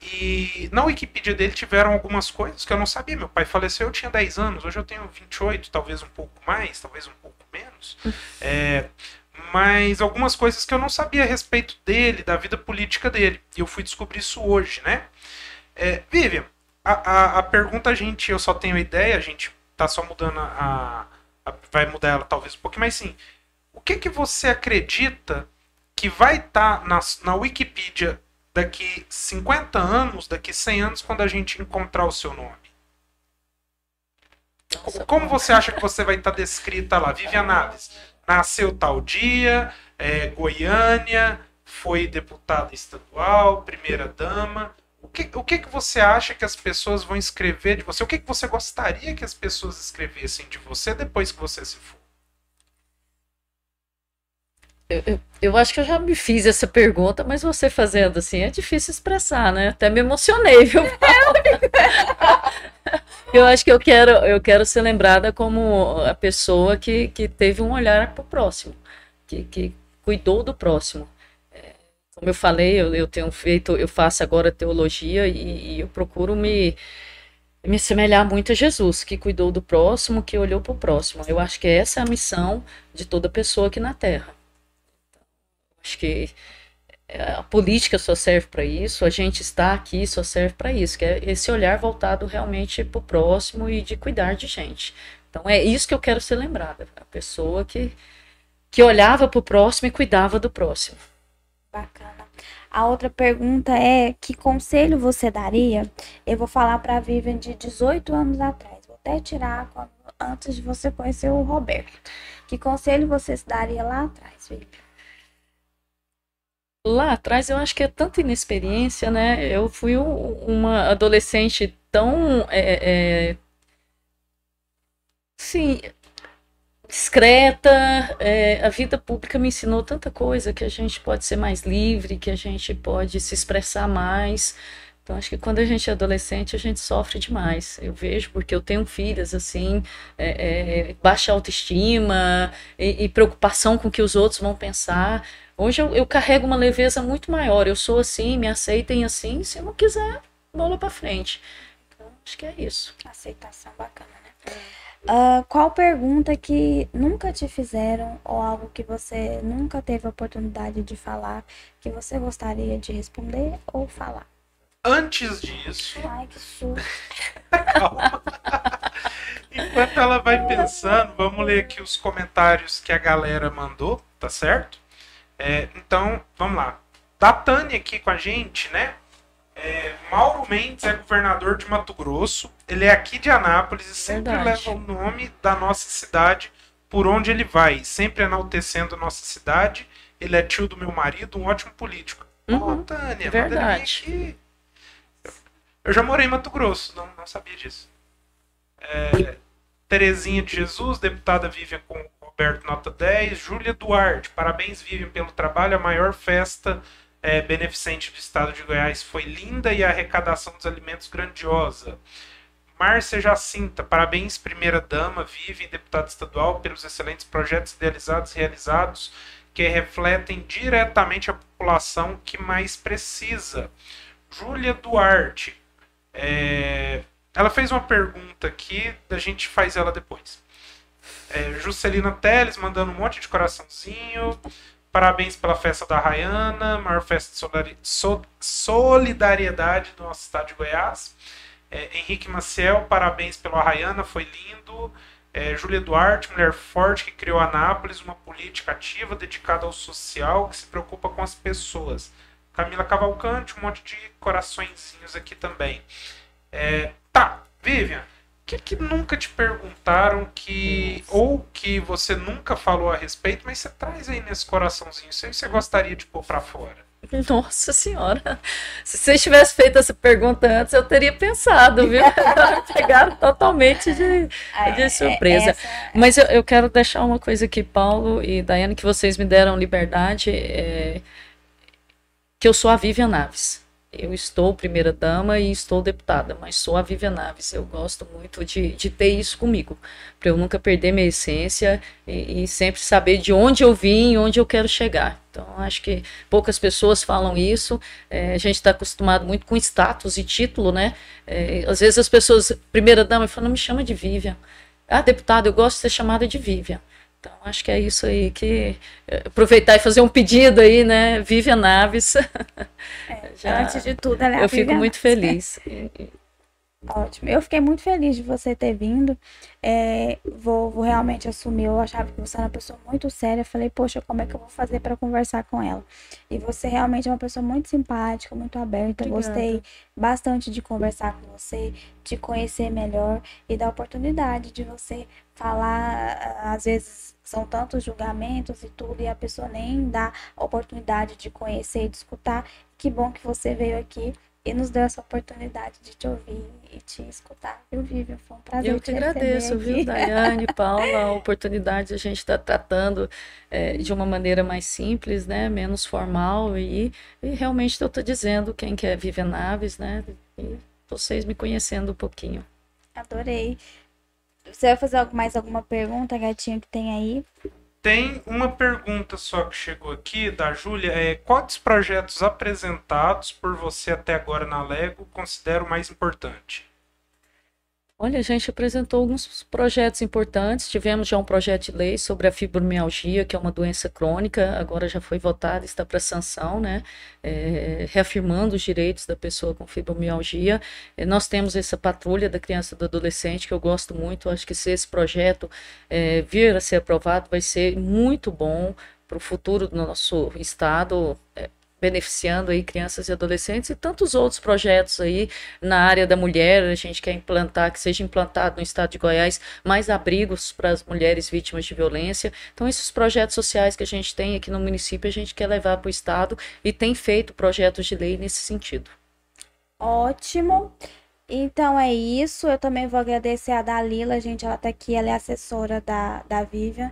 B: E na Wikipedia dele tiveram algumas coisas que eu não sabia. Meu pai faleceu, eu tinha 10 anos, hoje eu tenho 28, talvez um pouco mais, talvez um pouco menos. É, mas algumas coisas que eu não sabia a respeito dele, da vida política dele. E eu fui descobrir isso hoje, né? É, Vivian, a, a, a, pergunta a gente, eu só tenho ideia, a gente tá só mudando a, a, vai mudar ela talvez um pouquinho, mas sim, o que que você acredita que vai estar tá na, na Wikipedia daqui 50 anos, daqui 100 anos, quando a gente encontrar o seu nome? Nossa, Como você acha que você vai estar tá descrita lá? Vivian Naves, nasceu tal dia, é, Goiânia, foi deputada estadual, primeira dama. O que, o que, que você acha que as pessoas vão escrever de você? O que, que você gostaria que as pessoas escrevessem de você depois que você se for?
C: Eu, eu, acho que eu já me fiz essa pergunta, mas você fazendo assim é difícil expressar, né? Até me emocionei, viu? eu acho que eu quero, eu quero ser lembrada como a pessoa que, que teve um olhar para o próximo, que, que cuidou do próximo. É, como eu falei, eu, eu tenho feito, eu faço agora teologia e, e eu procuro me me assemelhar muito a Jesus, que cuidou do próximo, que olhou para o próximo. Eu acho que essa é a missão de toda pessoa aqui na Terra. Acho que é, a política só serve para isso, a gente está aqui só serve para isso, que é esse olhar voltado realmente para o próximo e de cuidar de gente. Então é isso que eu quero ser lembrada, a pessoa que, que olhava para o próximo e cuidava do próximo.
A: Bacana. A outra pergunta é: que conselho você daria? Eu vou falar para a Vivian de 18 anos atrás. Vou até tirar antes de você conhecer o Roberto. Que conselho você daria lá atrás, Vivian?
C: Lá atrás eu acho que é tanta inexperiência, né? Eu fui uma adolescente tão. É, é, sim, discreta. É, a vida pública me ensinou tanta coisa que a gente pode ser mais livre, que a gente pode se expressar mais. Então, acho que quando a gente é adolescente, a gente sofre demais. Eu vejo, porque eu tenho filhas, assim, é, é, baixa autoestima e, e preocupação com o que os outros vão pensar. Hoje eu, eu carrego uma leveza muito maior. Eu sou assim, me aceitem assim. Se não quiser, bola para frente. Então, acho que é isso.
A: Aceitação bacana, né? Uh, qual pergunta que nunca te fizeram ou algo que você nunca teve a oportunidade de falar que você gostaria de responder ou falar?
B: Antes disso.
A: Ai, que susto.
B: Calma. Enquanto ela vai pensando, vamos ler aqui os comentários que a galera mandou, tá certo? É, então, vamos lá. Da Tânia aqui com a gente, né? É, Mauro Mendes é governador de Mato Grosso. Ele é aqui de Anápolis e sempre Verdade. leva o nome da nossa cidade por onde ele vai, sempre enaltecendo nossa cidade. Ele é tio do meu marido, um ótimo político.
C: Uhum, oh, Tânia, Verdade. Aqui.
B: Eu já morei em Mato Grosso, não, não sabia disso. É, Terezinha de Jesus, deputada Vivian com Roberto nota 10. Júlia Duarte, parabéns, Vivian, pelo trabalho. A maior festa é, beneficente do estado de Goiás foi linda e a arrecadação dos alimentos grandiosa. Márcia Jacinta, parabéns, primeira dama, Vivian, deputada estadual, pelos excelentes projetos idealizados e realizados que refletem diretamente a população que mais precisa. Júlia Duarte, é, ela fez uma pergunta aqui, a gente faz ela depois. É, Juscelina Teles mandando um monte de coraçãozinho. Parabéns pela festa da Rayana, maior festa de solidariedade do nosso estado de Goiás. É, Henrique Maciel, parabéns pelo Arraiana, foi lindo. É, Júlia Duarte, mulher forte que criou Anápolis, uma política ativa dedicada ao social, que se preocupa com as pessoas. Camila Cavalcante, um monte de coraçõezinhos aqui também. É, tá, Vivian, que, que nunca te perguntaram que. ou que você nunca falou a respeito, mas você traz aí nesse coraçãozinho isso aí você gostaria de pôr pra fora?
C: Nossa senhora, se vocês tivessem feito essa pergunta antes, eu teria pensado, viu? Pegaram totalmente de, de é, surpresa. Essa... Mas eu, eu, quero deixar uma coisa aqui, Paulo e Daiane, que vocês me deram liberdade, é, que eu sou a Vivian Naves. Eu estou primeira-dama e estou deputada, mas sou a Vivian Naves. Eu gosto muito de, de ter isso comigo, para eu nunca perder minha essência e, e, sempre saber de onde eu vim e onde eu quero chegar. Então, acho que poucas pessoas falam isso. É, a gente está acostumado muito com status e título, né? É, às vezes as pessoas, primeira-dama, falam: não me chama de Vivian. Ah, deputada, eu gosto de ser chamada de Vivian. Então, acho que é isso aí que é, aproveitar e fazer um pedido aí, né? Vivian Naves.
A: É, Já, antes de tudo, ela é
C: Eu fico muito feliz.
A: Ótimo. Eu fiquei muito feliz de você ter vindo. É, vou, vou, realmente assumir. Eu achava que você era uma pessoa muito séria. falei, poxa, como é que eu vou fazer para conversar com ela? E você realmente é uma pessoa muito simpática, muito aberta. Obrigada. Gostei bastante de conversar com você, de conhecer melhor e da oportunidade de você falar. Às vezes são tantos julgamentos e tudo, e a pessoa nem dá oportunidade de conhecer e de escutar. Que bom que você veio aqui e nos deu essa oportunidade de te ouvir e te escutar, viu, Vivian? Foi um prazer
C: Eu
A: que
C: agradeço, viu, Daiane, Paula, a oportunidade de a gente estar tá tratando é, de uma maneira mais simples, né, menos formal e, e realmente eu estou dizendo quem quer Vivian Naves, né, e vocês me conhecendo um pouquinho.
A: Adorei. Você vai fazer mais alguma pergunta, gatinho, que tem aí?
B: Tem uma pergunta só que chegou aqui da Júlia. É, quais projetos apresentados por você até agora na Lego considera o mais importante?
C: Olha, a gente apresentou alguns projetos importantes. Tivemos já um projeto de lei sobre a fibromialgia, que é uma doença crônica, agora já foi votado, está para sanção, né? É, reafirmando os direitos da pessoa com fibromialgia. É, nós temos essa patrulha da criança e do adolescente, que eu gosto muito. Acho que se esse projeto é, vir a ser aprovado, vai ser muito bom para o futuro do nosso estado. É, beneficiando aí crianças e adolescentes e tantos outros projetos aí na área da mulher. A gente quer implantar, que seja implantado no estado de Goiás, mais abrigos para as mulheres vítimas de violência. Então, esses projetos sociais que a gente tem aqui no município, a gente quer levar para o estado e tem feito projetos de lei nesse sentido.
A: Ótimo. Então é isso. Eu também vou agradecer a Dalila, gente. Ela está aqui, ela é assessora da, da Vivian.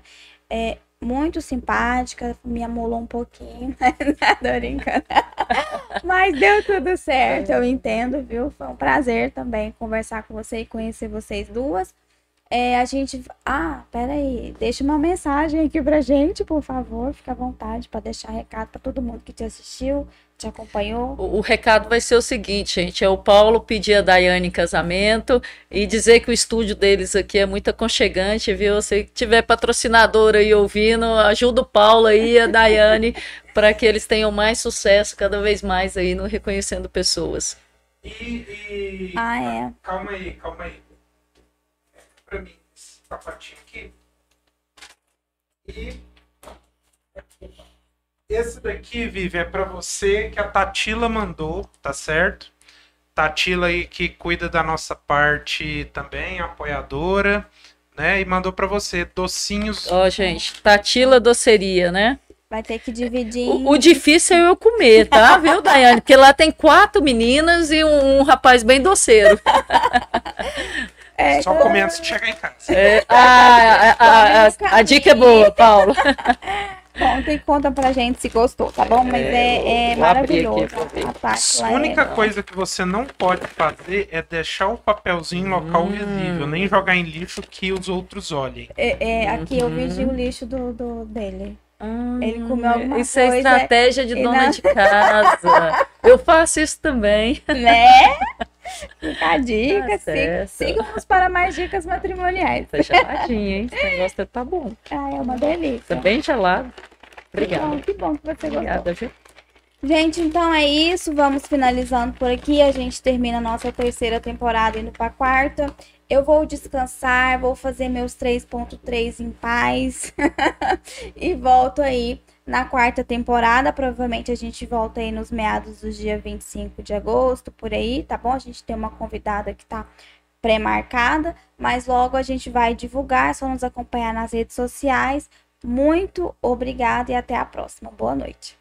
A: É, muito simpática, me amolou um pouquinho, nada brincando. Mas deu tudo certo, eu entendo, viu? Foi um prazer também conversar com você e conhecer vocês duas. É, a gente. Ah, peraí. Deixa uma mensagem aqui pra gente, por favor. Fica à vontade para deixar recado para todo mundo que te assistiu, te acompanhou.
C: O, o, recado vai ser o seguinte, gente: é o Paulo pedir a Daiane em casamento e dizer que o estúdio deles aqui é muito aconchegante, viu? Se tiver patrocinador aí ouvindo, ajuda o Paulo aí, a Daiane, para que eles tenham mais sucesso cada vez mais aí no Reconhecendo Pessoas.
B: E, e...
A: Ah, é.
B: Calma aí, calma aí para mim esse sapatinho aqui. E esse daqui, Vivi, é para você que a Tatila mandou, tá certo? Tatila aí que cuida da nossa parte também, apoiadora, né? E mandou para você docinhos.
C: Ó, oh, gente, Tatila doceria, né?
A: Vai ter que dividir.
C: O, o, difícil é eu comer, tá? Viu, Daiane? Porque lá tem quatro meninas e um, um rapaz bem doceiro.
B: É, Só comer antes de chegar em casa.
C: É, a, a, a, a, dica é boa, Paulo.
A: Conta e conta pra gente se gostou, tá bom? Mas é, é maravilhoso.
B: Aqui, a, única coisa que você não pode fazer é deixar o papelzinho em local hum. visível, nem jogar em lixo que os outros olhem.
A: É, é aqui uhum. eu vi o lixo do, do dele.
C: Hum, ele comeu alguma isso coisa. Isso é estratégia de dona não... de casa. eu faço isso também.
A: Né? Fica a dica. Tá sigam-nos para mais dicas matrimoniais.
C: Tá geladinho, hein? Esse negócio tá bom.
A: Ah, é uma delícia.
C: Tá bem gelado. Obrigada.
A: Que bom que, bom que você Obrigada, gostou. Viu? Gente, então é isso. Vamos finalizando por aqui. A gente termina a nossa terceira temporada indo para a quarta. Eu vou descansar, vou fazer meus 3.3 em paz e volto aí na quarta temporada. Provavelmente a gente volta aí nos meados do dia 25 de agosto, por aí, tá bom? A gente tem uma convidada que tá pré-marcada, mas logo a gente vai divulgar, é só nos acompanhar nas redes sociais. Muito obrigada e até a próxima. Boa noite.